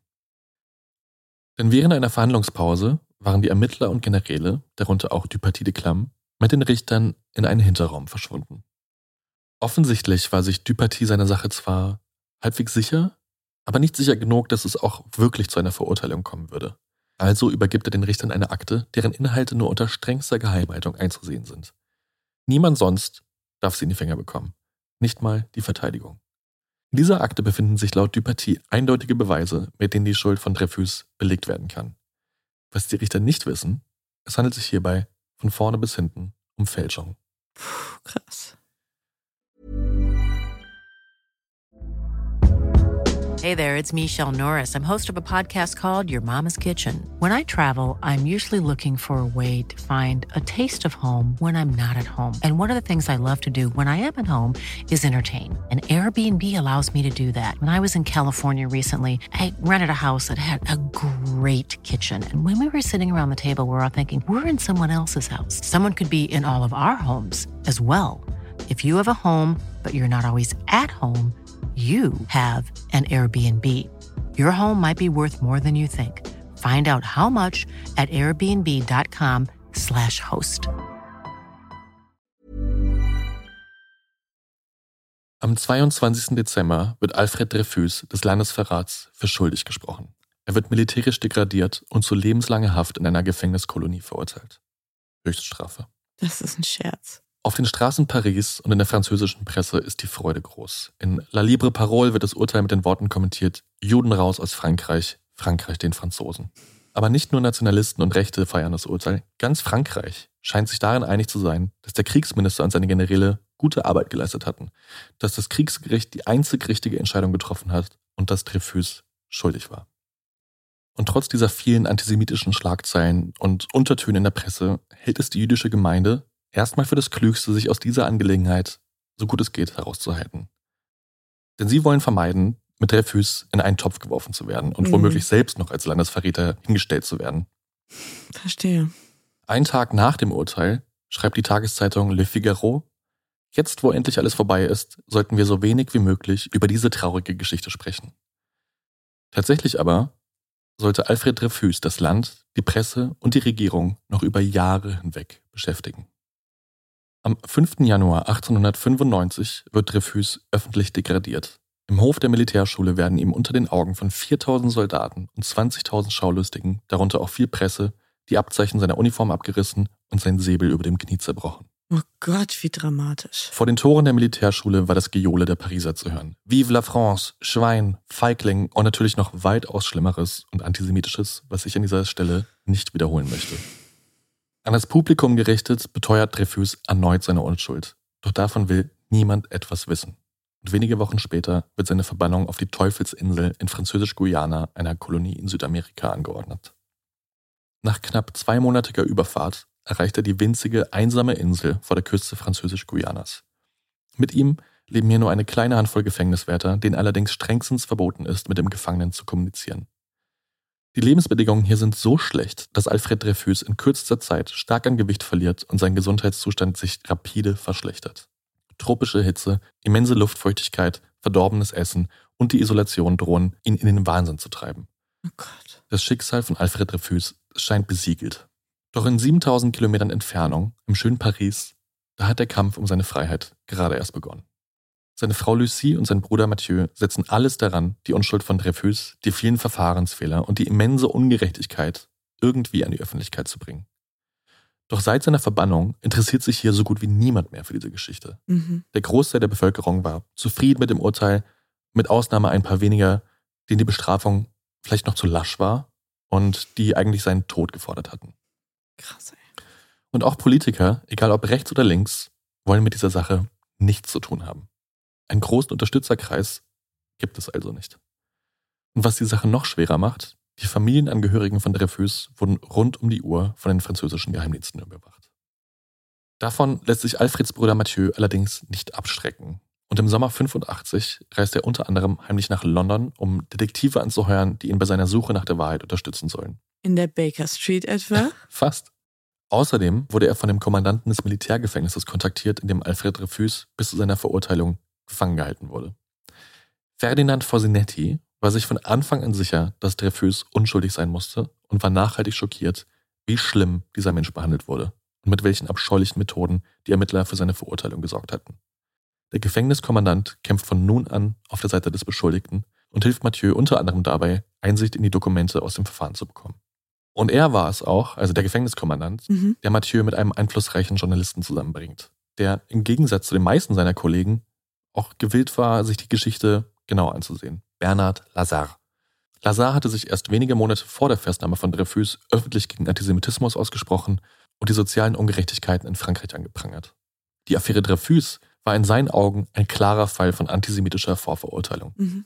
Denn während einer Verhandlungspause waren die Ermittler und Generäle, darunter auch Dupaty de Clam, mit den Richtern in einen Hinterraum verschwunden. Offensichtlich war sich Dupaty seiner Sache zwar halbwegs sicher, aber nicht sicher genug, dass es auch wirklich zu einer Verurteilung kommen würde. Also übergibt er den Richtern eine Akte, deren Inhalte nur unter strengster Geheimhaltung einzusehen sind. Niemand sonst darf sie in die Finger bekommen. Nicht mal die Verteidigung. In dieser Akte befinden sich laut Dupaty eindeutige Beweise, mit denen die Schuld von Dreyfus belegt werden kann. Was die Richter nicht wissen, es handelt sich hierbei von vorne bis hinten um Fälschung. Puh, krass. Hey there, it's Michelle Norris. I'm host of a podcast called Your Mama's Kitchen. When I travel, I'm usually looking for a way to find a taste of home when I'm not at home. And one of the things I love to do when I am at home is entertain. And Airbnb allows me to do that. When I was in California recently, I rented a house that had a great kitchen. And when we were sitting around the table, we were all thinking, we're in someone else's house. Someone could be in all of our homes as well. If you have a home but you're not always at home, you have an Airbnb. Your home might be worth more than you think. Find out how much at airbnb.com/slash host. Am 22. Dezember wird Alfred Dreyfus des Landesverrats für schuldig gesprochen. Er wird militärisch degradiert und zu lebenslanger Haft in einer Gefängniskolonie verurteilt. Höchststrafe. Das ist ein Scherz. Auf den Straßen Paris und in der französischen Presse ist die Freude groß. In La Libre Parole wird das Urteil mit den Worten kommentiert, Juden raus aus Frankreich, Frankreich den Franzosen. Aber nicht nur Nationalisten und Rechte feiern das Urteil. Ganz Frankreich scheint sich darin einig zu sein, dass der Kriegsminister und seine Generäle gute Arbeit geleistet hatten, dass das Kriegsgericht die einzig richtige Entscheidung getroffen hat und dass Dreyfus schuldig war. Und trotz dieser vielen antisemitischen Schlagzeilen und Untertöne in der Presse hält es die jüdische Gemeinde erstmal für das Klügste, sich aus dieser Angelegenheit so gut es geht herauszuhalten. Denn sie wollen vermeiden, mit Dreyfus in einen Topf geworfen zu werden und Mhm. womöglich selbst noch als Landesverräter hingestellt zu werden. Verstehe. Einen Tag nach dem Urteil schreibt die Tageszeitung Le Figaro, jetzt wo endlich alles vorbei ist, sollten wir so wenig wie möglich über diese traurige Geschichte sprechen. Tatsächlich aber sollte Alfred Dreyfus das Land, die Presse und die Regierung noch über Jahre hinweg beschäftigen. Am 5. Januar 1895 wird Dreyfus öffentlich degradiert. Im Hof der Militärschule werden ihm unter den Augen von 4000 Soldaten und 20.000 Schaulustigen, darunter auch viel Presse, die Abzeichen seiner Uniform abgerissen und sein Säbel über dem Knie zerbrochen. Oh Gott, wie dramatisch. Vor den Toren der Militärschule war das Gejohle der Pariser zu hören. Vive la France, Schwein, Feigling und natürlich noch weitaus Schlimmeres und Antisemitisches, was ich an dieser Stelle nicht wiederholen möchte. An das Publikum gerichtet beteuert Dreyfus erneut seine Unschuld. Doch davon will niemand etwas wissen. Und wenige Wochen später wird seine Verbannung auf die Teufelsinsel in Französisch-Guyana, einer Kolonie in Südamerika, angeordnet. Nach knapp zweimonatiger Überfahrt erreicht er die winzige, einsame Insel vor der Küste Französisch-Guyanas. Mit ihm leben hier nur eine kleine Handvoll Gefängniswärter, denen allerdings strengstens verboten ist, mit dem Gefangenen zu kommunizieren. Die Lebensbedingungen hier sind so schlecht, dass Alfred Dreyfus in kürzester Zeit stark an Gewicht verliert und sein Gesundheitszustand sich rapide verschlechtert. Tropische Hitze, immense Luftfeuchtigkeit, verdorbenes Essen und die Isolation drohen, ihn in den Wahnsinn zu treiben. Oh Gott. Das Schicksal von Alfred Dreyfus scheint besiegelt. Doch in 7000 Kilometern Entfernung, im schönen Paris, da hat der Kampf um seine Freiheit gerade erst begonnen. Seine Frau Lucie und sein Bruder Mathieu setzen alles daran, die Unschuld von Dreyfus, die vielen Verfahrensfehler und die immense Ungerechtigkeit irgendwie an die Öffentlichkeit zu bringen. Doch seit seiner Verbannung interessiert sich hier so gut wie niemand mehr für diese Geschichte. Mhm. Der Großteil der Bevölkerung war zufrieden mit dem Urteil, mit Ausnahme ein paar weniger, denen die Bestrafung vielleicht noch zu lasch war und die eigentlich seinen Tod gefordert hatten. Krass, ey. Und auch Politiker, egal ob rechts oder links, wollen mit dieser Sache nichts zu tun haben. Einen großen Unterstützerkreis gibt es also nicht. Und was die Sache noch schwerer macht, die Familienangehörigen von Dreyfus wurden rund um die Uhr von den französischen Geheimdiensten überwacht. Davon lässt sich Alfreds Bruder Mathieu allerdings nicht abschrecken. Und im Sommer 85 reist er unter anderem heimlich nach London, um Detektive anzuheuern, die ihn bei seiner Suche nach der Wahrheit unterstützen sollen. In der Baker Street etwa? Fast. Außerdem wurde er von dem Kommandanten des Militärgefängnisses kontaktiert, in dem Alfred Dreyfus bis zu seiner Verurteilung gefangen gehalten wurde. Ferdinand Fosinetti war sich von Anfang an sicher, dass Dreyfus unschuldig sein musste und war nachhaltig schockiert, wie schlimm dieser Mensch behandelt wurde und mit welchen abscheulichen Methoden die Ermittler für seine Verurteilung gesorgt hatten. Der Gefängniskommandant kämpft von nun an auf der Seite des Beschuldigten und hilft Mathieu unter anderem dabei, Einsicht in die Dokumente aus dem Verfahren zu bekommen. Und er war es auch, also der Gefängniskommandant, Mhm. der Mathieu mit einem einflussreichen Journalisten zusammenbringt, der im Gegensatz zu den meisten seiner Kollegen auch gewillt war, sich die Geschichte genau anzusehen. Bernard Lazare. Lazare hatte sich erst wenige Monate vor der Festnahme von Dreyfus öffentlich gegen Antisemitismus ausgesprochen und die sozialen Ungerechtigkeiten in Frankreich angeprangert. Die Affäre Dreyfus war in seinen Augen ein klarer Fall von antisemitischer Vorverurteilung. Mhm.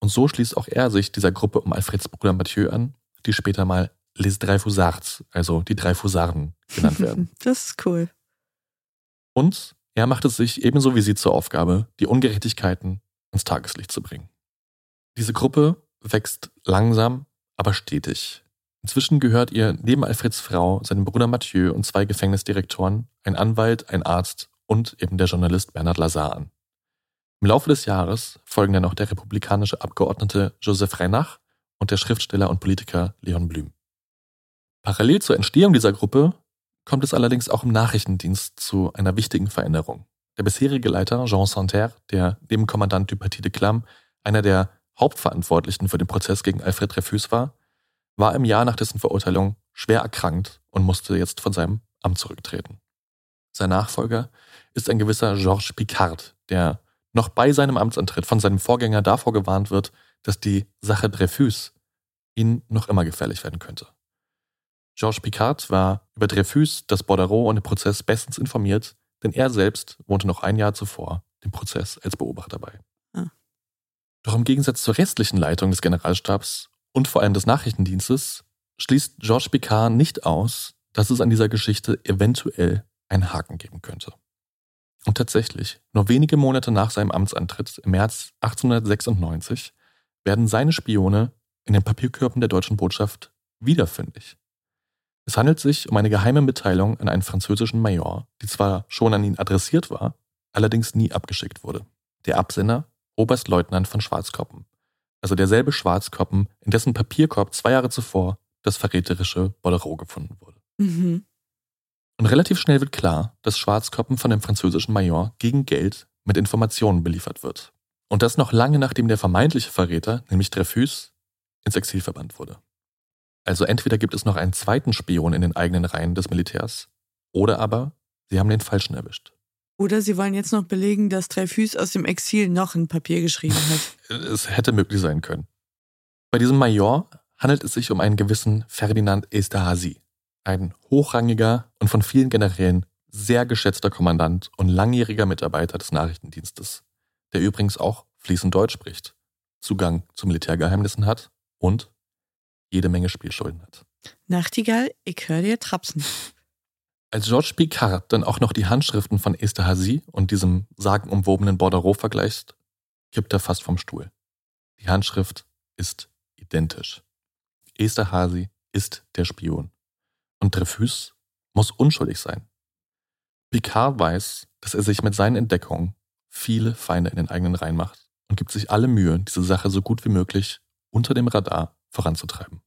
Und so schließt auch er sich dieser Gruppe um Alfreds Bruder Mathieu an, die später mal Les Dreyfusards, also die Dreyfusarden genannt werden. Das ist cool. Und er macht es sich ebenso wie sie zur Aufgabe, die Ungerechtigkeiten ins Tageslicht zu bringen. Diese Gruppe wächst langsam, aber stetig. Inzwischen gehört ihr neben Alfreds Frau, seinem Bruder Mathieu und zwei Gefängnisdirektoren, ein Anwalt, ein Arzt und eben der Journalist Bernard Lazar an. Im Laufe des Jahres folgen dann noch der republikanische Abgeordnete Joseph Reinach und der Schriftsteller und Politiker Leon Blüm. Parallel zur Entstehung dieser Gruppe kommt es allerdings auch im Nachrichtendienst zu einer wichtigen Veränderung. Der bisherige Leiter Jean Santerre, der neben Kommandant du Parti de Clam einer der Hauptverantwortlichen für den Prozess gegen Alfred Dreyfus war, war im Jahr nach dessen Verurteilung schwer erkrankt und musste jetzt von seinem Amt zurücktreten. Sein Nachfolger ist ein gewisser Georges Picard, der noch bei seinem Amtsantritt von seinem Vorgänger davor gewarnt wird, dass die Sache Dreyfus ihn noch immer gefährlich werden könnte. Georges Picard war über Dreyfus, das Bordereau und den Prozess bestens informiert, denn er selbst wohnte noch ein Jahr zuvor dem Prozess als Beobachter bei. Ah. Doch im Gegensatz zur restlichen Leitung des Generalstabs und vor allem des Nachrichtendienstes schließt Georges Picard nicht aus, dass es an dieser Geschichte eventuell einen Haken geben könnte. Und tatsächlich, nur wenige Monate nach seinem Amtsantritt im März 1896 werden seine Spione in den Papierkörben der deutschen Botschaft wiederfündig. Es handelt sich um eine geheime Mitteilung an einen französischen Major, die zwar schon an ihn adressiert war, allerdings nie abgeschickt wurde. Der Absender, Oberstleutnant von Schwarzkoppen, also derselbe Schwarzkoppen, in dessen Papierkorb zwei Jahre zuvor das verräterische Bolero gefunden wurde. Mhm. Und relativ schnell wird klar, dass Schwarzkoppen von dem französischen Major gegen Geld mit Informationen beliefert wird. Und das noch lange nachdem der vermeintliche Verräter, nämlich Dreyfus, ins Exil verbannt wurde. Also entweder gibt es noch einen zweiten Spion in den eigenen Reihen des Militärs, oder aber sie haben den Falschen erwischt. Oder sie wollen jetzt noch belegen, dass Dreyfus aus dem Exil noch ein Papier geschrieben hat. Es hätte möglich sein können. Bei diesem Major handelt es sich um einen gewissen Ferdinand Esterhazy, ein hochrangiger und von vielen Generälen sehr geschätzter Kommandant und langjähriger Mitarbeiter des Nachrichtendienstes, der übrigens auch fließend Deutsch spricht, Zugang zu Militärgeheimnissen hat und jede Menge Spielschulden hat. Nachtigall, ich höre dir trapsen. Als Georges Picard dann auch noch die Handschriften von Esterhazy und diesem sagenumwobenen Bordereau vergleicht, kippt er fast vom Stuhl. Die Handschrift ist identisch. Esterhazy ist der Spion. Und Dreyfus muss unschuldig sein. Picard weiß, dass er sich mit seinen Entdeckungen viele Feinde in den eigenen Reihen macht und gibt sich alle Mühe, diese Sache so gut wie möglich unter dem Radar voranzutreiben.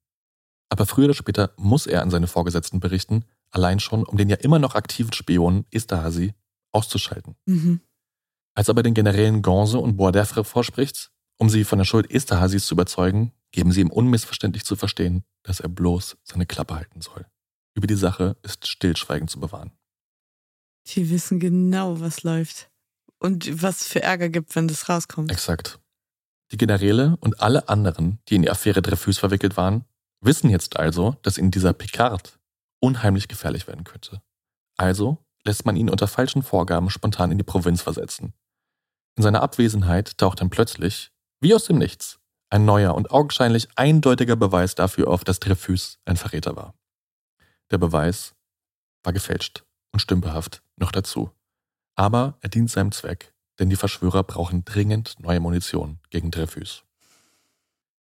Aber früher oder später muss er an seine Vorgesetzten berichten, allein schon, um den ja immer noch aktiven Spion Esterhazy auszuschalten. Mhm. Als er aber den Generälen Gonze und Boisdeffre vorspricht, um sie von der Schuld Esterhazys zu überzeugen, geben sie ihm unmissverständlich zu verstehen, dass er bloß seine Klappe halten soll. Über die Sache ist Stillschweigen zu bewahren. Die wissen genau, was läuft. Und was für Ärger gibt, wenn das rauskommt. Exakt. Die Generäle und alle anderen, die in die Affäre Dreyfus verwickelt waren, wissen jetzt also, dass ihnen dieser Picard unheimlich gefährlich werden könnte. Also lässt man ihn unter falschen Vorgaben spontan in die Provinz versetzen. In seiner Abwesenheit taucht dann plötzlich, wie aus dem Nichts, ein neuer und augenscheinlich eindeutiger Beweis dafür auf, dass Dreyfus ein Verräter war. Der Beweis war gefälscht und stümperhaft noch dazu. Aber er dient seinem Zweck denn die Verschwörer brauchen dringend neue Munition gegen Dreyfus.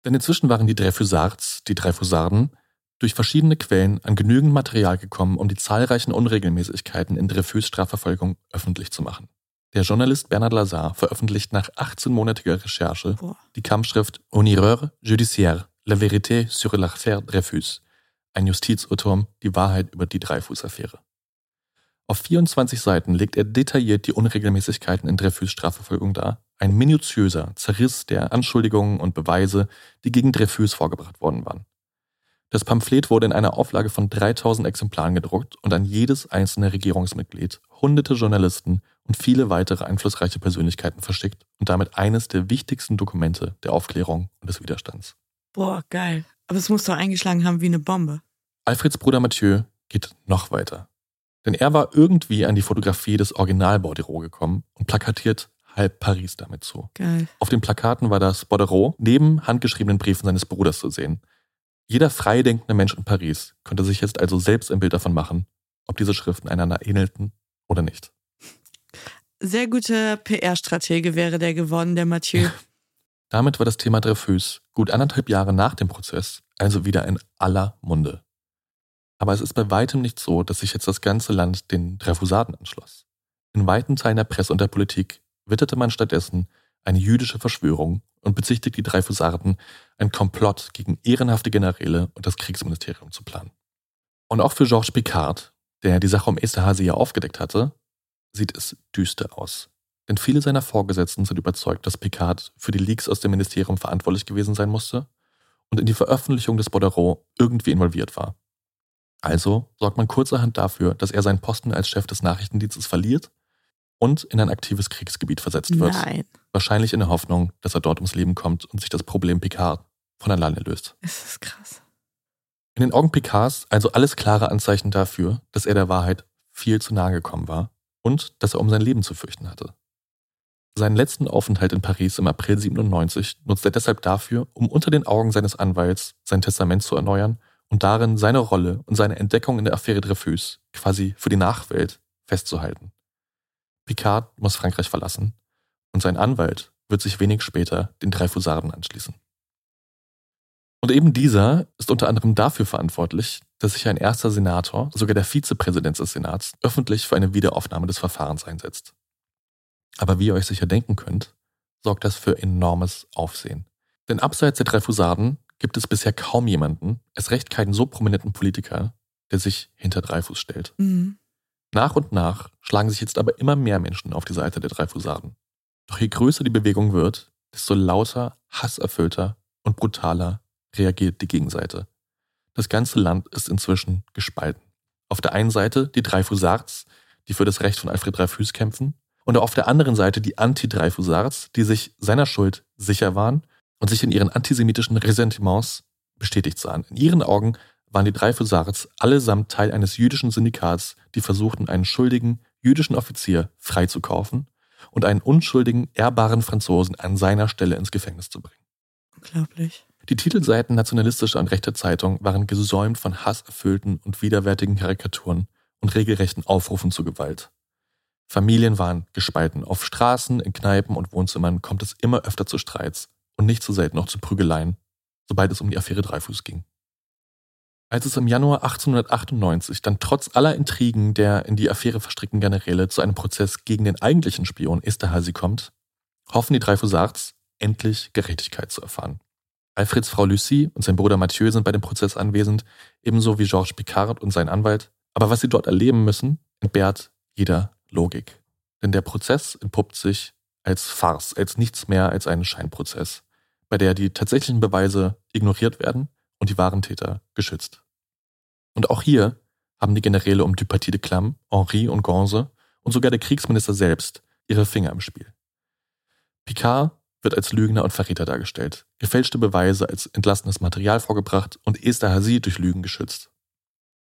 Denn inzwischen waren die Dreyfusards, die Dreyfusarden, durch verschiedene Quellen an genügend Material gekommen, um die zahlreichen Unregelmäßigkeiten in Dreyfus Strafverfolgung öffentlich zu machen. Der Journalist Bernard Lazar veröffentlicht nach 18-monatiger Recherche Boah. die Kampfschrift Un erreur judiciaire, la vérité sur l'affaire Dreyfus, ein Justizirrtum, die Wahrheit über die Dreyfus-Affäre. Auf 24 Seiten legt er detailliert die Unregelmäßigkeiten in Dreyfus Strafverfolgung dar. Ein minutiöser Zerriss der Anschuldigungen und Beweise, die gegen Dreyfus vorgebracht worden waren. Das Pamphlet wurde in einer Auflage von 3000 Exemplaren gedruckt und an jedes einzelne Regierungsmitglied, hunderte Journalisten und viele weitere einflussreiche Persönlichkeiten verschickt und damit eines der wichtigsten Dokumente der Aufklärung und des Widerstands. Boah, geil. Aber es muss doch eingeschlagen haben wie eine Bombe. Alfreds Bruder Mathieu geht noch weiter. Denn er war irgendwie an die Fotografie des Original-Bordereau gekommen und plakatiert halb Paris damit zu. Geil. Auf den Plakaten war das Bordereau neben handgeschriebenen Briefen seines Bruders zu sehen. Jeder freidenkende Mensch in Paris konnte sich jetzt also selbst ein Bild davon machen, ob diese Schriften einander ähnelten oder nicht. Sehr guter PR-Stratege wäre der geworden, der Mathieu. Damit war das Thema Dreyfus gut anderthalb Jahre nach dem Prozess also wieder in aller Munde. Aber es ist bei weitem nicht so, dass sich jetzt das ganze Land den Dreyfusaden anschloss. In weiten Teilen der Presse und der Politik witterte man stattdessen eine jüdische Verschwörung und bezichtigt die drei ein Komplott gegen ehrenhafte Generäle und das Kriegsministerium zu planen. Und auch für Georges Picard, der die Sache um Esterhazy ja aufgedeckt hatte, sieht es düster aus. Denn viele seiner Vorgesetzten sind überzeugt, dass Picard für die Leaks aus dem Ministerium verantwortlich gewesen sein musste und in die Veröffentlichung des Bordereau irgendwie involviert war. Also sorgt man kurzerhand dafür, dass er seinen Posten als Chef des Nachrichtendienstes verliert und in ein aktives Kriegsgebiet versetzt wird. Nein. Wahrscheinlich in der Hoffnung, dass er dort ums Leben kommt und sich das Problem Picard von alleine löst. Es ist krass. In den Augen Picards also alles klare Anzeichen dafür, dass er der Wahrheit viel zu nahe gekommen war und dass er um sein Leben zu fürchten hatte. Seinen letzten Aufenthalt in Paris im April 97 nutzt er deshalb dafür, um unter den Augen seines Anwalts sein Testament zu erneuern und darin seine Rolle und seine Entdeckung in der Affäre Dreyfus quasi für die Nachwelt festzuhalten. Picard muss Frankreich verlassen und sein Anwalt wird sich wenig später den Dreyfusarden anschließen. Und eben dieser ist unter anderem dafür verantwortlich, dass sich ein erster Senator, sogar der Vizepräsident des Senats, öffentlich für eine Wiederaufnahme des Verfahrens einsetzt. Aber wie ihr euch sicher denken könnt, sorgt das für enormes Aufsehen. Denn abseits der Dreyfusarden gibt es bisher kaum jemanden, es recht keinen so prominenten Politiker, der sich hinter Dreyfus stellt. Mhm. Nach und nach schlagen sich jetzt aber immer mehr Menschen auf die Seite der Dreyfusarden. Doch je größer die Bewegung wird, desto lauter, hasserfüllter und brutaler reagiert die Gegenseite. Das ganze Land ist inzwischen gespalten. Auf der einen Seite die Dreyfusards, die für das Recht von Alfred Dreyfus kämpfen, und auf der anderen Seite die Anti-Dreyfusards, die sich seiner Schuld sicher waren und sich in ihren antisemitischen Ressentiments bestätigt sahen. In ihren Augen waren die Dreyfusards allesamt Teil eines jüdischen Syndikats, die versuchten, einen schuldigen jüdischen Offizier freizukaufen und einen unschuldigen, ehrbaren Franzosen an seiner Stelle ins Gefängnis zu bringen. Unglaublich. Die Titelseiten nationalistischer und rechter Zeitung waren gesäumt von hasserfüllten und widerwärtigen Karikaturen und regelrechten Aufrufen zur Gewalt. Familien waren gespalten. Auf Straßen, in Kneipen und Wohnzimmern kommt es immer öfter zu Streits und nicht so selten auch zu Prügeleien, sobald es um die Affäre Dreyfus ging. Als es im Januar 1898 dann trotz aller Intrigen der in die Affäre verstrickten Generäle zu einem Prozess gegen den eigentlichen Spion Esterhazy kommt, hoffen die Dreyfusards, endlich Gerechtigkeit zu erfahren. Alfreds Frau Lucie und sein Bruder Mathieu sind bei dem Prozess anwesend, ebenso wie Georges Picard und sein Anwalt. Aber was sie dort erleben müssen, entbehrt jeder Logik. Denn der Prozess entpuppt sich als Farce, als nichts mehr als einen Scheinprozess, bei der die tatsächlichen Beweise ignoriert werden und die wahren Täter geschützt. Und auch hier haben die Generäle um Dupaty de Clam, Henri und Gonze und sogar der Kriegsminister selbst ihre Finger im Spiel. Picard wird als Lügner und Verräter dargestellt, gefälschte Beweise als entlassenes Material vorgebracht und Esther Hazy durch Lügen geschützt.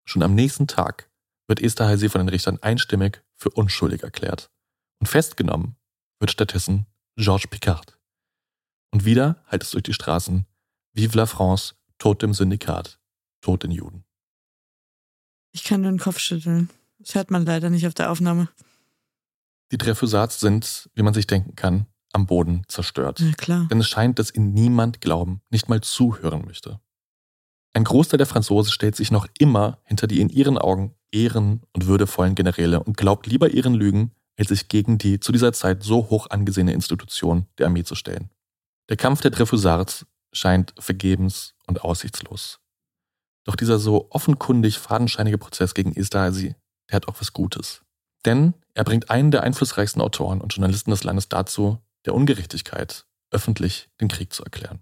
Schon am nächsten Tag wird Esther Hazy von den Richtern einstimmig für unschuldig erklärt und festgenommen wird stattdessen Georges Picard. Und wieder heilt es durch die Straßen Vive la France, Tod dem Syndikat, Tod den Juden. Ich kann nur den Kopf schütteln. Das hört man leider nicht auf der Aufnahme. Die Dreyfusards sind, wie man sich denken kann, am Boden zerstört. Ja, klar. Denn es scheint, dass ihnen niemand glauben, nicht mal zuhören möchte. Ein Großteil der Franzosen stellt sich noch immer hinter die in ihren Augen ehren- und würdevollen Generäle und glaubt lieber ihren Lügen, als sich gegen die zu dieser Zeit so hoch angesehene Institution der Armee zu stellen. Der Kampf der Dreyfusards scheint vergebens und aussichtslos. Doch dieser so offenkundig fadenscheinige Prozess gegen Esterhazy, der hat auch was Gutes. Denn er bringt einen der einflussreichsten Autoren und Journalisten des Landes dazu, der Ungerechtigkeit öffentlich den Krieg zu erklären.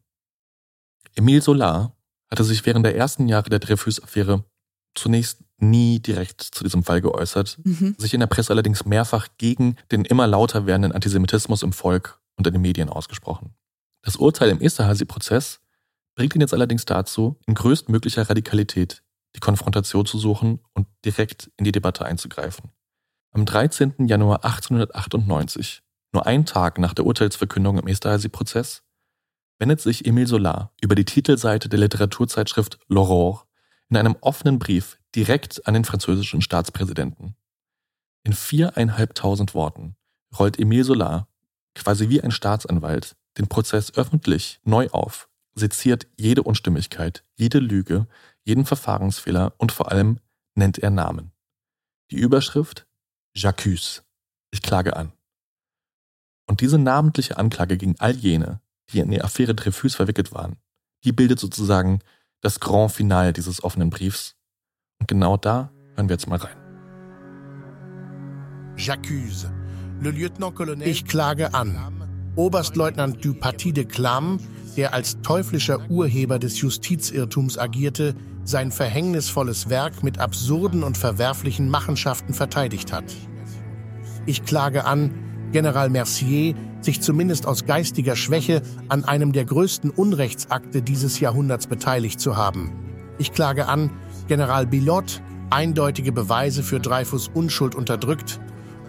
Emile Solar hatte sich während der ersten Jahre der Dreyfus-Affäre zunächst nie direkt zu diesem Fall geäußert, Mhm. sich in der Presse allerdings mehrfach gegen den immer lauter werdenden Antisemitismus im Volk und in den Medien ausgesprochen. Das Urteil im Esterhazy-Prozess bringt ihn jetzt allerdings dazu, in größtmöglicher Radikalität die Konfrontation zu suchen und direkt in die Debatte einzugreifen. Am 13. Januar 1898, nur einen Tag nach der Urteilsverkündung im Esterhazy-Prozess, wendet sich Emile Solar über die Titelseite der Literaturzeitschrift L'Aurore in einem offenen Brief direkt an den französischen Staatspräsidenten. In viereinhalbtausend Worten rollt Emile Solar, quasi wie ein Staatsanwalt, den Prozess öffentlich neu auf, seziert jede Unstimmigkeit, jede Lüge, jeden Verfahrensfehler und vor allem nennt er Namen. Die Überschrift J'accuse. Ich klage an. Und diese namentliche Anklage gegen all jene, die in die Affäre Dreyfus verwickelt waren, die bildet sozusagen das Grand Finale dieses offenen Briefs. Und genau da hören wir jetzt mal rein. J'accuse. Ich klage an. Oberstleutnant du Paty de Clam, der als teuflischer Urheber des Justizirrtums agierte, sein verhängnisvolles Werk mit absurden und verwerflichen Machenschaften verteidigt hat. Ich klage an, General Mercier sich zumindest aus geistiger Schwäche an einem der größten Unrechtsakte dieses Jahrhunderts beteiligt zu haben. Ich klage an, General Billot eindeutige Beweise für Dreyfus Unschuld unterdrückt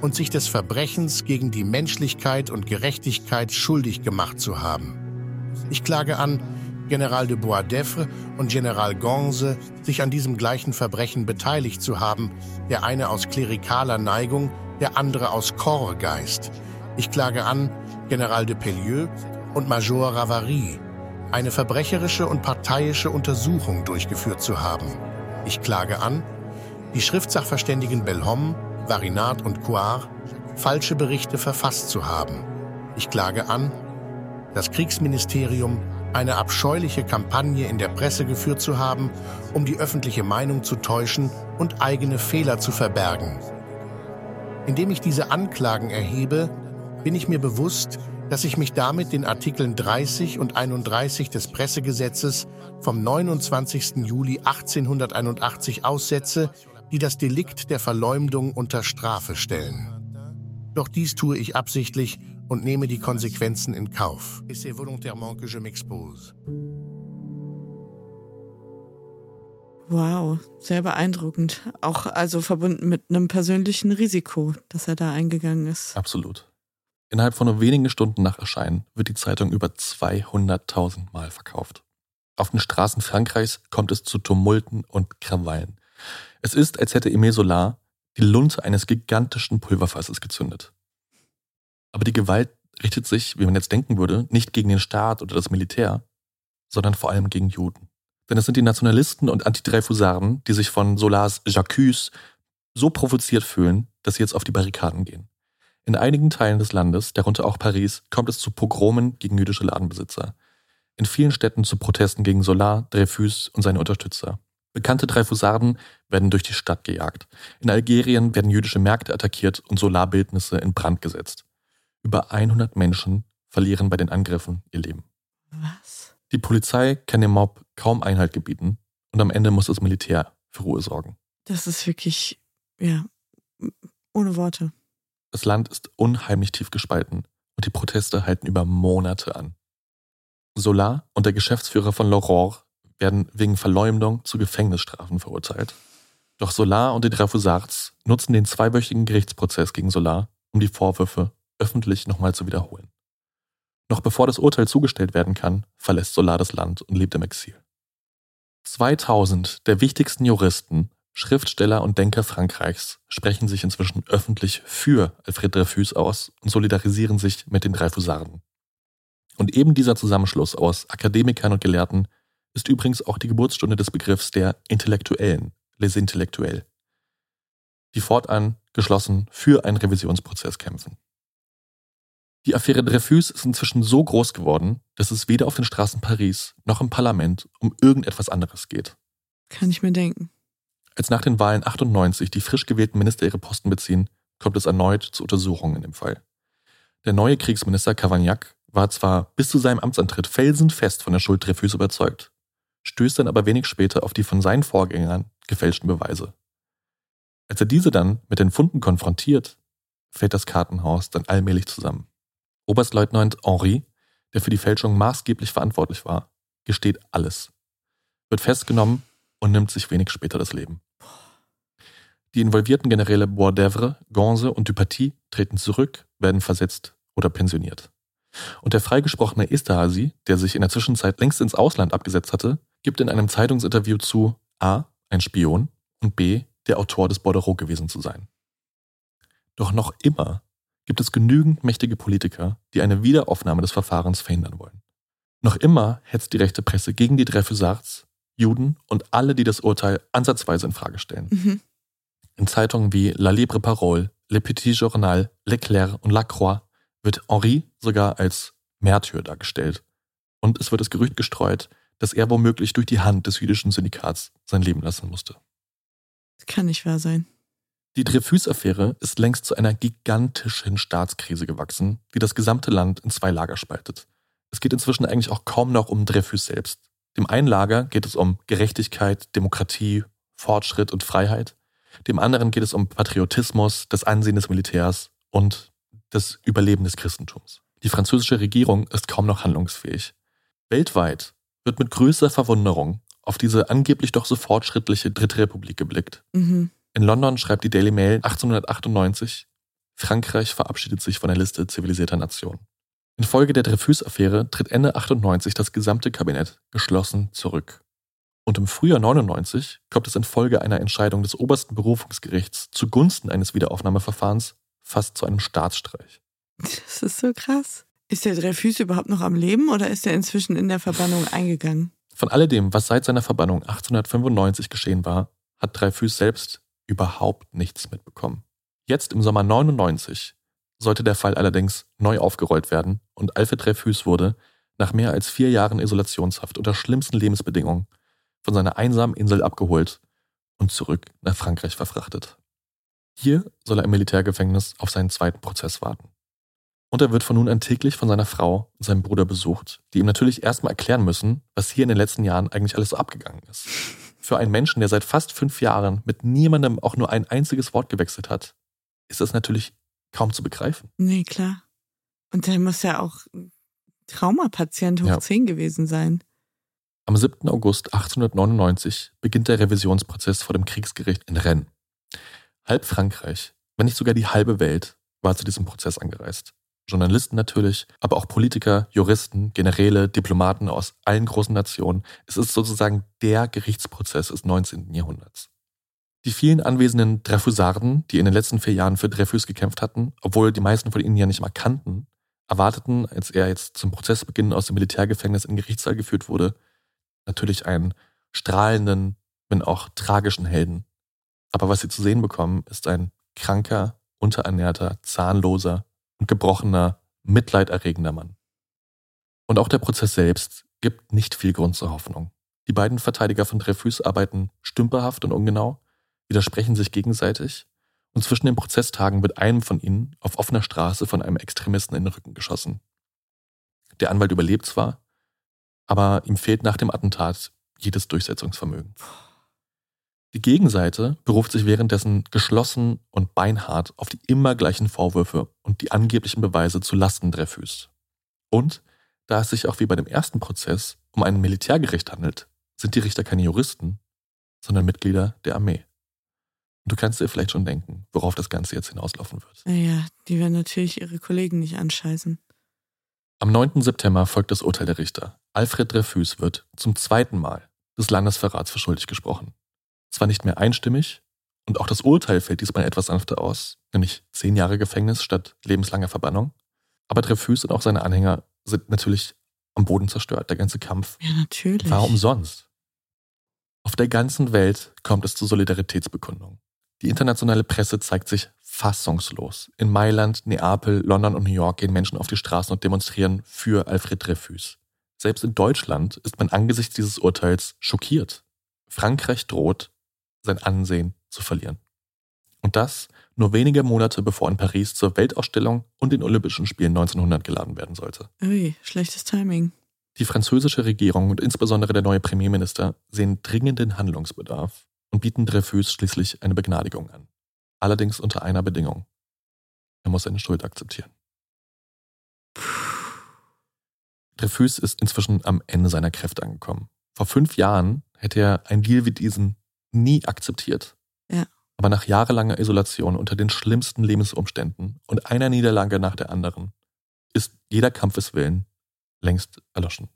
und sich des Verbrechens gegen die Menschlichkeit und Gerechtigkeit schuldig gemacht zu haben. Ich klage an, General de Boisdeffre und General Gonze sich an diesem gleichen Verbrechen beteiligt zu haben, der eine aus klerikaler Neigung, der andere aus Korpsgeist. Ich klage an, General de Pellieu und Major Ravary, eine verbrecherische und parteiische Untersuchung durchgeführt zu haben. Ich klage an, die Schriftsachverständigen Belhomme, Varinat und Coire falsche Berichte verfasst zu haben. Ich klage an, das Kriegsministerium eine abscheuliche Kampagne in der Presse geführt zu haben, um die öffentliche Meinung zu täuschen und eigene Fehler zu verbergen. Indem ich diese Anklagen erhebe, bin ich mir bewusst, dass ich mich damit den Artikeln 30 und 31 des Pressegesetzes vom 29. Juli 1881 aussetze, die das Delikt der Verleumdung unter Strafe stellen. Doch dies tue ich absichtlich und nehme die Konsequenzen in Kauf. Wow, sehr beeindruckend. Auch also verbunden mit einem persönlichen Risiko, dass er da eingegangen ist. Absolut. Innerhalb von nur wenigen Stunden nach Erscheinen wird die Zeitung über 200.000 Mal verkauft. Auf den Straßen Frankreichs kommt es zu Tumulten und Krawallen. Es ist, als hätte Emile Solar die Lunte eines gigantischen Pulverfasses gezündet. Aber die Gewalt richtet sich, wie man jetzt denken würde, nicht gegen den Staat oder das Militär, sondern vor allem gegen Juden. Denn es sind die Nationalisten und Antidreifusarden, die sich von Solars J'accuse so provoziert fühlen, dass sie jetzt auf die Barrikaden gehen. In einigen Teilen des Landes, darunter auch Paris, kommt es zu Pogromen gegen jüdische Ladenbesitzer. In vielen Städten zu Protesten gegen Solar, Dreyfus und seine Unterstützer. Bekannte Dreyfusarden werden durch die Stadt gejagt. In Algerien werden jüdische Märkte attackiert und Solarbildnisse in Brand gesetzt. Über 100 Menschen verlieren bei den Angriffen ihr Leben. Was? Die Polizei kann dem Mob kaum Einhalt gebieten und am Ende muss das Militär für Ruhe sorgen. Das ist wirklich, ja, ohne Worte. Das Land ist unheimlich tief gespalten und die Proteste halten über Monate an. Solar und der Geschäftsführer von L'Aurore werden wegen Verleumdung zu Gefängnisstrafen verurteilt. Doch Solar und die Dreyfusards nutzen den zweiwöchigen Gerichtsprozess gegen Solar, um die Vorwürfe öffentlich nochmal zu wiederholen. Noch bevor das Urteil zugestellt werden kann, verlässt Solar das Land und lebt im Exil. 2000 der wichtigsten Juristen, Schriftsteller und Denker Frankreichs sprechen sich inzwischen öffentlich für Alfred Dreyfus aus und solidarisieren sich mit den Dreyfusarden. Und eben dieser Zusammenschluss aus Akademikern und Gelehrten ist übrigens auch die Geburtsstunde des Begriffs der Intellektuellen, les Intellektuels, die fortan geschlossen für einen Revisionsprozess kämpfen. Die Affäre Dreyfus ist inzwischen so groß geworden, dass es weder auf den Straßen Paris noch im Parlament um irgendetwas anderes geht. Kann ich mir denken. Als nach den Wahlen 98 die frisch gewählten Minister ihre Posten beziehen, kommt es erneut zu Untersuchungen in dem Fall. Der neue Kriegsminister Cavagnac war zwar bis zu seinem Amtsantritt felsenfest von der Schuld Dreyfus überzeugt, stößt dann aber wenig später auf die von seinen Vorgängern gefälschten Beweise. Als er diese dann mit den Funden konfrontiert, fällt das Kartenhaus dann allmählich zusammen. Oberstleutnant Henri, der für die Fälschung maßgeblich verantwortlich war, gesteht alles, wird festgenommen und nimmt sich wenig später das Leben. Die involvierten Generäle Boisdevre, Gonze und Dupaty treten zurück, werden versetzt oder pensioniert. Und der freigesprochene Esterhazy, der sich in der Zwischenzeit längst ins Ausland abgesetzt hatte, gibt in einem Zeitungsinterview zu A. ein Spion und B. der Autor des Bordereau gewesen zu sein. Doch noch immer gibt es genügend mächtige Politiker, die eine Wiederaufnahme des Verfahrens verhindern wollen. Noch immer hetzt die rechte Presse gegen die Dreyfusards, Juden und alle, die das Urteil ansatzweise in Frage stellen. Mhm. In Zeitungen wie La Libre Parole, Le Petit Journal, Leclerc und La Croix wird Henri sogar als Märtyr dargestellt. Und es wird das Gerücht gestreut, dass er womöglich durch die Hand des jüdischen Syndikats sein Leben lassen musste. Das kann nicht wahr sein. Die Dreyfus-Affäre ist längst zu einer gigantischen Staatskrise gewachsen, die das gesamte Land in zwei Lager spaltet. Es geht inzwischen eigentlich auch kaum noch um Dreyfus selbst. Dem einen Lager geht es um Gerechtigkeit, Demokratie, Fortschritt und Freiheit. Dem anderen geht es um Patriotismus, das Ansehen des Militärs und das Überleben des Christentums. Die französische Regierung ist kaum noch handlungsfähig. Weltweit wird mit größter Verwunderung auf diese angeblich doch so fortschrittliche Dritte Republik geblickt. Mhm. In London schreibt die Daily Mail 1898, Frankreich verabschiedet sich von der Liste zivilisierter Nationen. Infolge der Dreyfus-Affäre tritt Ende 98 das gesamte Kabinett geschlossen zurück. Und im Frühjahr 99 kommt es infolge einer Entscheidung des obersten Berufungsgerichts zugunsten eines Wiederaufnahmeverfahrens fast zu einem Staatsstreich. Das ist so krass. Ist der Dreyfus überhaupt noch am Leben oder ist er inzwischen in der Verbannung eingegangen? Von alledem, was seit seiner Verbannung 1895 geschehen war, hat Dreyfus selbst überhaupt nichts mitbekommen. Jetzt im Sommer 99 sollte der Fall allerdings neu aufgerollt werden und Alfred Dreyfus wurde, nach mehr als vier Jahren Isolationshaft unter schlimmsten Lebensbedingungen, von seiner einsamen Insel abgeholt und zurück nach Frankreich verfrachtet. Hier soll er im Militärgefängnis auf seinen zweiten Prozess warten. Und er wird von nun an täglich von seiner Frau und seinem Bruder besucht, die ihm natürlich erstmal erklären müssen, was hier in den letzten Jahren eigentlich alles so abgegangen ist. Für einen Menschen, der seit fast fünf Jahren mit niemandem auch nur ein einziges Wort gewechselt hat, ist das natürlich kaum zu begreifen. Nee, klar. Und der muss ja auch Traumapatient hoch ja. 10 gewesen sein. Am 7. August 1899 beginnt der Revisionsprozess vor dem Kriegsgericht in Rennes. Halb Frankreich, wenn nicht sogar die halbe Welt, war zu diesem Prozess angereist. Journalisten natürlich, aber auch Politiker, Juristen, Generäle, Diplomaten aus allen großen Nationen. Es ist sozusagen der Gerichtsprozess des 19. Jahrhunderts. Die vielen anwesenden Dreyfusarden, die in den letzten vier Jahren für Dreyfus gekämpft hatten, obwohl die meisten von ihnen ja nicht mal kannten, erwarteten, als er jetzt zum Prozessbeginn aus dem Militärgefängnis in den Gerichtssaal geführt wurde, natürlich einen strahlenden, wenn auch tragischen Helden. Aber was sie zu sehen bekommen, ist ein kranker, unterernährter, zahnloser, und gebrochener, mitleiderregender Mann. Und auch der Prozess selbst gibt nicht viel Grund zur Hoffnung. Die beiden Verteidiger von Dreyfus arbeiten stümperhaft und ungenau, widersprechen sich gegenseitig und zwischen den Prozesstagen wird einem von ihnen auf offener Straße von einem Extremisten in den Rücken geschossen. Der Anwalt überlebt zwar, aber ihm fehlt nach dem Attentat jedes Durchsetzungsvermögen. Die Gegenseite beruft sich währenddessen geschlossen und beinhart auf die immer gleichen Vorwürfe und die angeblichen Beweise zu Lasten Dreyfus. Und da es sich auch wie bei dem ersten Prozess um ein Militärgericht handelt, sind die Richter keine Juristen, sondern Mitglieder der Armee. Und du kannst dir vielleicht schon denken, worauf das Ganze jetzt hinauslaufen wird. Naja, die werden natürlich ihre Kollegen nicht anscheißen. Am 9. September folgt das Urteil der Richter. Alfred Dreyfus wird zum zweiten Mal des Landesverrats für schuldig gesprochen zwar nicht mehr einstimmig und auch das Urteil fällt diesmal etwas sanfter aus, nämlich zehn Jahre Gefängnis statt lebenslanger Verbannung. Aber Dreyfus und auch seine Anhänger sind natürlich am Boden zerstört. Der ganze Kampf ja, natürlich. war umsonst. Auf der ganzen Welt kommt es zu Solidaritätsbekundungen. Die internationale Presse zeigt sich fassungslos. In Mailand, Neapel, London und New York gehen Menschen auf die Straßen und demonstrieren für Alfred Dreyfus. Selbst in Deutschland ist man angesichts dieses Urteils schockiert. Frankreich droht, sein Ansehen zu verlieren. Und das nur wenige Monate bevor in Paris zur Weltausstellung und den Olympischen Spielen 1900 geladen werden sollte. Ui, schlechtes Timing. Die französische Regierung und insbesondere der neue Premierminister sehen dringenden Handlungsbedarf und bieten Dreyfus schließlich eine Begnadigung an. Allerdings unter einer Bedingung. Er muss seine Schuld akzeptieren. Dreyfus ist inzwischen am Ende seiner Kräfte angekommen. Vor fünf Jahren hätte er einen Deal wie diesen nie akzeptiert. Ja. Aber nach jahrelanger Isolation unter den schlimmsten Lebensumständen und einer Niederlage nach der anderen ist jeder Kampfeswillen längst erloschen.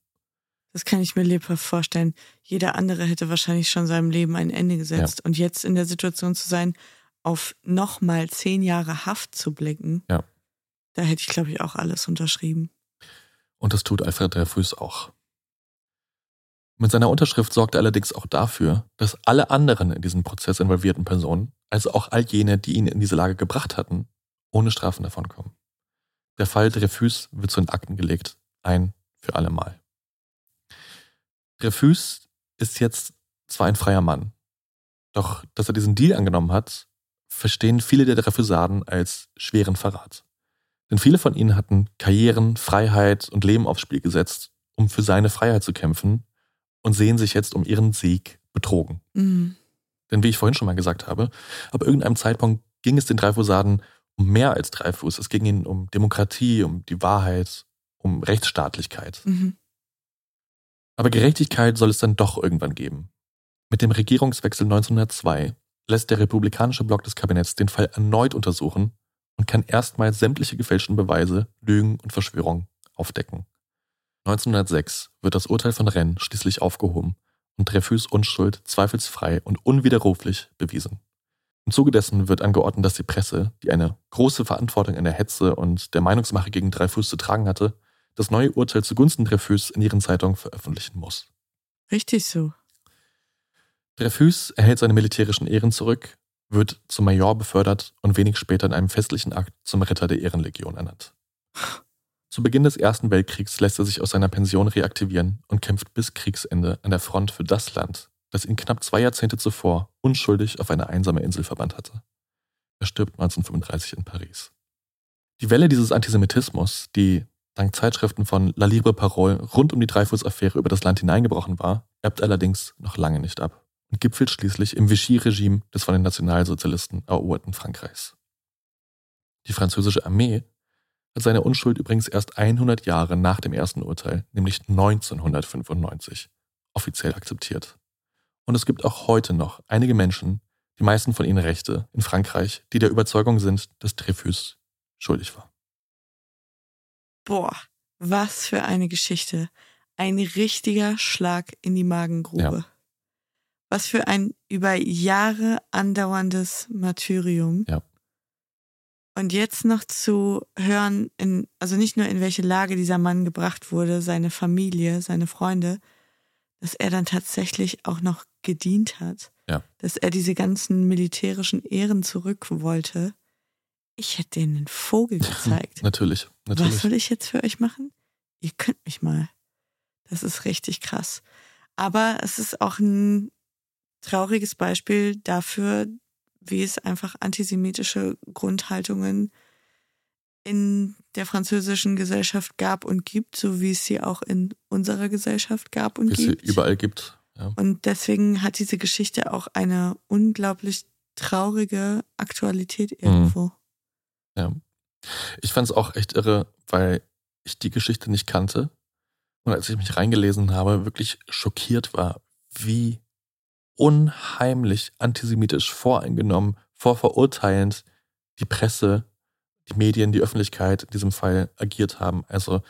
Das kann ich mir lebhaft vorstellen. Jeder andere hätte wahrscheinlich schon seinem Leben ein Ende gesetzt. Ja. Und jetzt in der Situation zu sein, auf nochmal zehn Jahre Haft zu blicken, ja. da hätte ich, glaube ich, auch alles unterschrieben. Und das tut Alfred Dreyfus auch. Mit seiner Unterschrift sorgt er allerdings auch dafür, dass alle anderen in diesem Prozess involvierten Personen, also auch all jene, die ihn in diese Lage gebracht hatten, ohne Strafen davonkommen. Der Fall Dreyfus wird zu den Akten gelegt, ein für alle Mal. Dreyfus ist jetzt zwar ein freier Mann, doch dass er diesen Deal angenommen hat, verstehen viele der Dreyfusaden als schweren Verrat. Denn viele von ihnen hatten Karrieren, Freiheit und Leben aufs Spiel gesetzt, um für seine Freiheit zu kämpfen und sehen sich jetzt um ihren Sieg betrogen. Mhm. Denn wie ich vorhin schon mal gesagt habe, ab irgendeinem Zeitpunkt ging es den Dreyfusaden um mehr als Dreyfus. Es ging ihnen um Demokratie, um die Wahrheit, um Rechtsstaatlichkeit. Mhm. Aber Gerechtigkeit soll es dann doch irgendwann geben. Mit dem Regierungswechsel 1902 lässt der republikanische Block des Kabinetts den Fall erneut untersuchen und kann erstmals sämtliche gefälschten Beweise, Lügen und Verschwörungen aufdecken. 1906 wird das Urteil von Rennes schließlich aufgehoben und Dreyfus Unschuld zweifelsfrei und unwiderruflich bewiesen. Im Zuge dessen wird angeordnet, dass die Presse, die eine große Verantwortung in der Hetze und der Meinungsmache gegen Dreyfus zu tragen hatte, das neue Urteil zugunsten Dreyfus in ihren Zeitungen veröffentlichen muss. Richtig so. Dreyfus erhält seine militärischen Ehren zurück, wird zum Major befördert und wenig später in einem festlichen Akt zum Ritter der Ehrenlegion ernannt. Zu Beginn des Ersten Weltkriegs lässt er sich aus seiner Pension reaktivieren und kämpft bis Kriegsende an der Front für das Land, das ihn knapp zwei Jahrzehnte zuvor unschuldig auf eine einsame Insel verbannt hatte. Er stirbt 1935 in Paris. Die Welle dieses Antisemitismus, die dank Zeitschriften von La Libre Parole rund um die Dreyfus-Affäre über das Land hineingebrochen war, ebbt allerdings noch lange nicht ab und gipfelt schließlich im Vichy-Regime des von den Nationalsozialisten eroberten Frankreichs. Die französische Armee hat seine Unschuld übrigens erst 100 Jahre nach dem ersten Urteil, nämlich 1995, offiziell akzeptiert. Und es gibt auch heute noch einige Menschen, die meisten von ihnen Rechte, in Frankreich, die der Überzeugung sind, dass Dreyfus schuldig war. Boah, was für eine Geschichte. Ein richtiger Schlag in die Magengrube. Ja. Was für ein über Jahre andauerndes Martyrium. Ja. Und jetzt noch zu hören, in, also nicht nur in welche Lage dieser Mann gebracht wurde, seine Familie, seine Freunde, dass er dann tatsächlich auch noch gedient hat. Ja. Dass er diese ganzen militärischen Ehren zurück wollte. Ich hätte denen einen Vogel gezeigt. natürlich, natürlich. Was soll ich jetzt für euch machen? Ihr könnt mich mal. Das ist richtig krass. Aber es ist auch ein trauriges Beispiel dafür, wie es einfach antisemitische Grundhaltungen in der französischen Gesellschaft gab und gibt, so wie es sie auch in unserer Gesellschaft gab und Wie es sie gibt. überall gibt. Ja. Und deswegen hat diese Geschichte auch eine unglaublich traurige Aktualität Mhm. irgendwo. Ja. Ich fand es auch echt irre, weil ich die Geschichte nicht kannte und als ich mich reingelesen habe, wirklich schockiert war, wie unheimlich antisemitisch voreingenommen, vorverurteilend die Presse, die Medien, die Öffentlichkeit in diesem Fall agiert haben. Also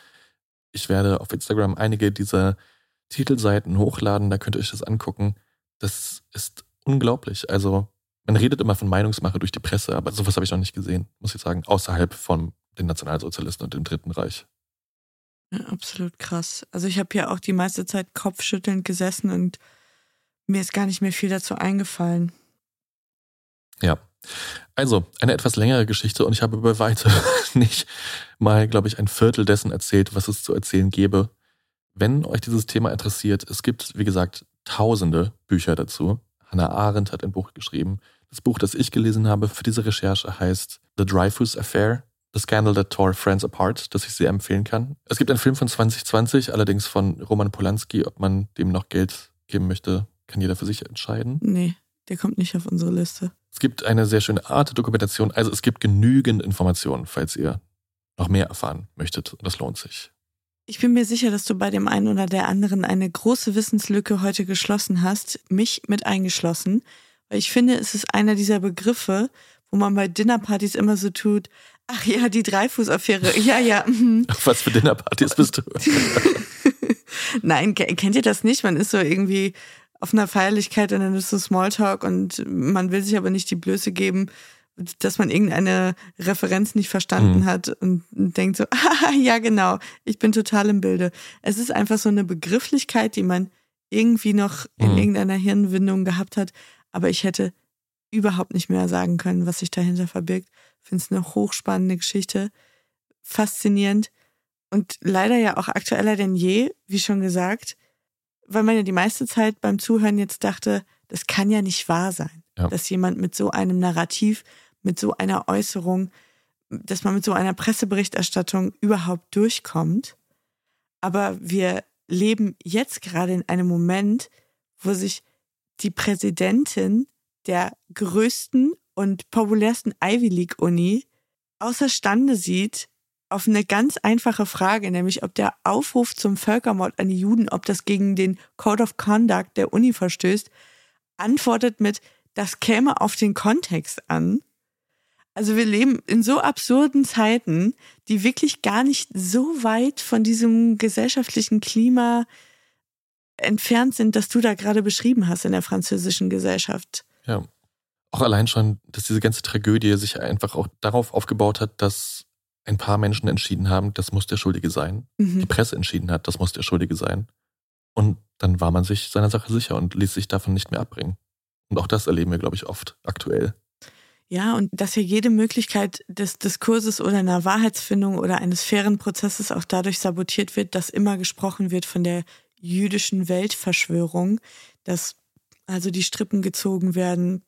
ich werde auf Instagram einige dieser Titelseiten hochladen, da könnt ihr euch das angucken. Das ist unglaublich. Also man redet immer von Meinungsmache durch die Presse, aber sowas habe ich noch nicht gesehen, muss ich sagen, außerhalb von den Nationalsozialisten und dem Dritten Reich. Ja, absolut krass. Also ich habe ja auch die meiste Zeit kopfschüttelnd gesessen und mir ist gar nicht mehr viel dazu eingefallen. Ja. Also, eine etwas längere Geschichte und ich habe bei weitem nicht mal, glaube ich, ein Viertel dessen erzählt, was es zu erzählen gäbe. Wenn euch dieses Thema interessiert, es gibt, wie gesagt, tausende Bücher dazu. Hannah Arendt hat ein Buch geschrieben. Das Buch, das ich gelesen habe für diese Recherche, heißt The Dreyfus Affair. The Scandal That Tore Friends Apart, das ich sehr empfehlen kann. Es gibt einen Film von 2020, allerdings von Roman Polanski. Ob man dem noch Geld geben möchte, kann jeder für sich entscheiden. Nee, der kommt nicht auf unsere Liste. Es gibt eine sehr schöne Art Dokumentation. Also es gibt genügend Informationen, falls ihr noch mehr erfahren möchtet. Und das lohnt sich. Ich bin mir sicher, dass du bei dem einen oder der anderen eine große Wissenslücke heute geschlossen hast, mich mit eingeschlossen. Weil ich finde, es ist einer dieser Begriffe, wo man bei Dinnerpartys immer so tut, ach ja, die Dreifuß-Affäre, ja, ja. mhm. Was für Dinnerpartys bist du? Nein, ke- kennt ihr das nicht? Man ist so irgendwie auf einer Feierlichkeit und dann ist so Smalltalk und man will sich aber nicht die Blöße geben, dass man irgendeine Referenz nicht verstanden Mhm. hat und denkt so, ah, ja genau, ich bin total im Bilde. Es ist einfach so eine Begrifflichkeit, die man irgendwie noch in Mhm. irgendeiner Hirnwindung gehabt hat, aber ich hätte überhaupt nicht mehr sagen können, was sich dahinter verbirgt. Ich finde es eine hochspannende Geschichte. faszinierend und leider ja auch aktueller denn je, wie schon gesagt, weil man ja die meiste Zeit beim Zuhören jetzt dachte, das kann ja nicht wahr sein, ja. dass jemand mit so einem Narrativ, mit so einer Äußerung, dass man mit so einer Presseberichterstattung überhaupt durchkommt. Aber wir leben jetzt gerade in einem Moment, wo sich die Präsidentin der größten und populärsten Ivy League Uni außerstande sieht, auf eine ganz einfache Frage, nämlich ob der Aufruf zum Völkermord an die Juden, ob das gegen den Code of Conduct der Uni verstößt, antwortet mit, das käme auf den Kontext an. Also wir leben in so absurden Zeiten, die wirklich gar nicht so weit von diesem gesellschaftlichen Klima entfernt sind, das du da gerade beschrieben hast in der französischen Gesellschaft. Ja. Auch allein schon, dass diese ganze Tragödie sich einfach auch darauf aufgebaut hat, dass ein paar Menschen entschieden haben, das muss der Schuldige sein. Mhm. Die Presse entschieden hat, das muss der Schuldige sein. Und dann war man sich seiner Sache sicher und ließ sich davon nicht mehr abbringen. Und auch das erleben wir, glaube ich, oft aktuell. Ja, und dass ja jede Möglichkeit des Diskurses oder einer Wahrheitsfindung oder eines fairen Prozesses auch dadurch sabotiert wird, dass immer gesprochen wird von der jüdischen Weltverschwörung, dass also die Strippen gezogen werden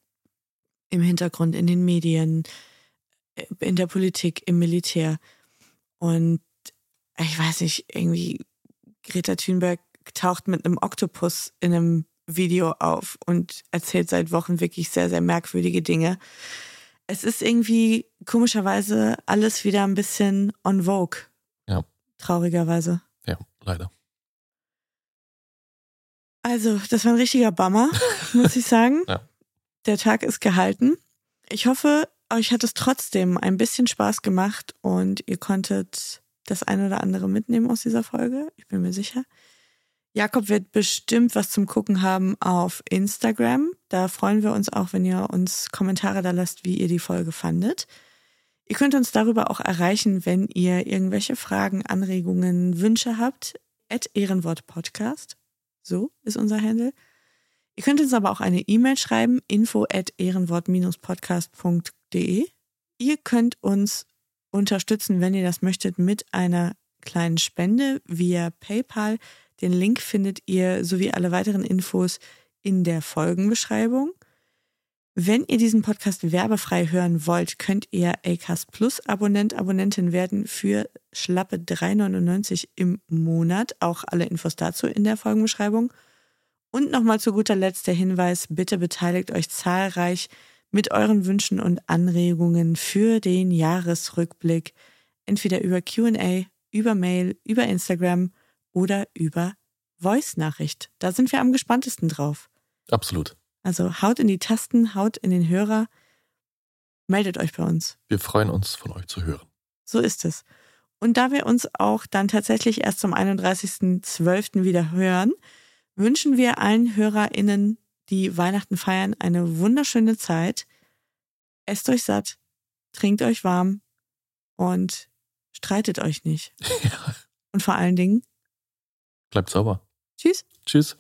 im Hintergrund, in den Medien, in der Politik, im Militär. Und ich weiß nicht, irgendwie Greta Thunberg taucht mit einem Oktopus in einem Video auf und erzählt seit Wochen wirklich sehr, sehr merkwürdige Dinge. Es ist irgendwie komischerweise alles wieder ein bisschen on vogue. Ja. Traurigerweise. Ja, leider. Also, das war ein richtiger Bummer, muss ich sagen. Ja. Der Tag ist gehalten. Ich hoffe, euch hat es trotzdem ein bisschen Spaß gemacht und ihr konntet das eine oder andere mitnehmen aus dieser Folge. Ich bin mir sicher. Jakob wird bestimmt was zum Gucken haben auf Instagram. Da freuen wir uns auch, wenn ihr uns Kommentare da lasst, wie ihr die Folge fandet. Ihr könnt uns darüber auch erreichen, wenn ihr irgendwelche Fragen, Anregungen, Wünsche habt. At Ehrenwort Podcast. So ist unser Handle. Ihr könnt uns aber auch eine E-Mail schreiben, info at ehrenwort-podcast.de. Ihr könnt uns unterstützen, wenn ihr das möchtet, mit einer kleinen Spende via PayPal. Den Link findet ihr sowie alle weiteren Infos in der Folgenbeschreibung. Wenn ihr diesen Podcast werbefrei hören wollt, könnt ihr Acast Plus Abonnent, Abonnentin werden für schlappe 3,99 im Monat. Auch alle Infos dazu in der Folgenbeschreibung. Und nochmal zu guter Letzt der Hinweis, bitte beteiligt euch zahlreich mit euren Wünschen und Anregungen für den Jahresrückblick, entweder über QA, über Mail, über Instagram oder über Voice-Nachricht. Da sind wir am gespanntesten drauf. Absolut. Also haut in die Tasten, haut in den Hörer, meldet euch bei uns. Wir freuen uns, von euch zu hören. So ist es. Und da wir uns auch dann tatsächlich erst zum 31.12. wieder hören, wünschen wir allen HörerInnen, die Weihnachten feiern, eine wunderschöne Zeit. Esst euch satt, trinkt euch warm und streitet euch nicht. Ja. Und vor allen Dingen bleibt sauber. Tschüss. Tschüss.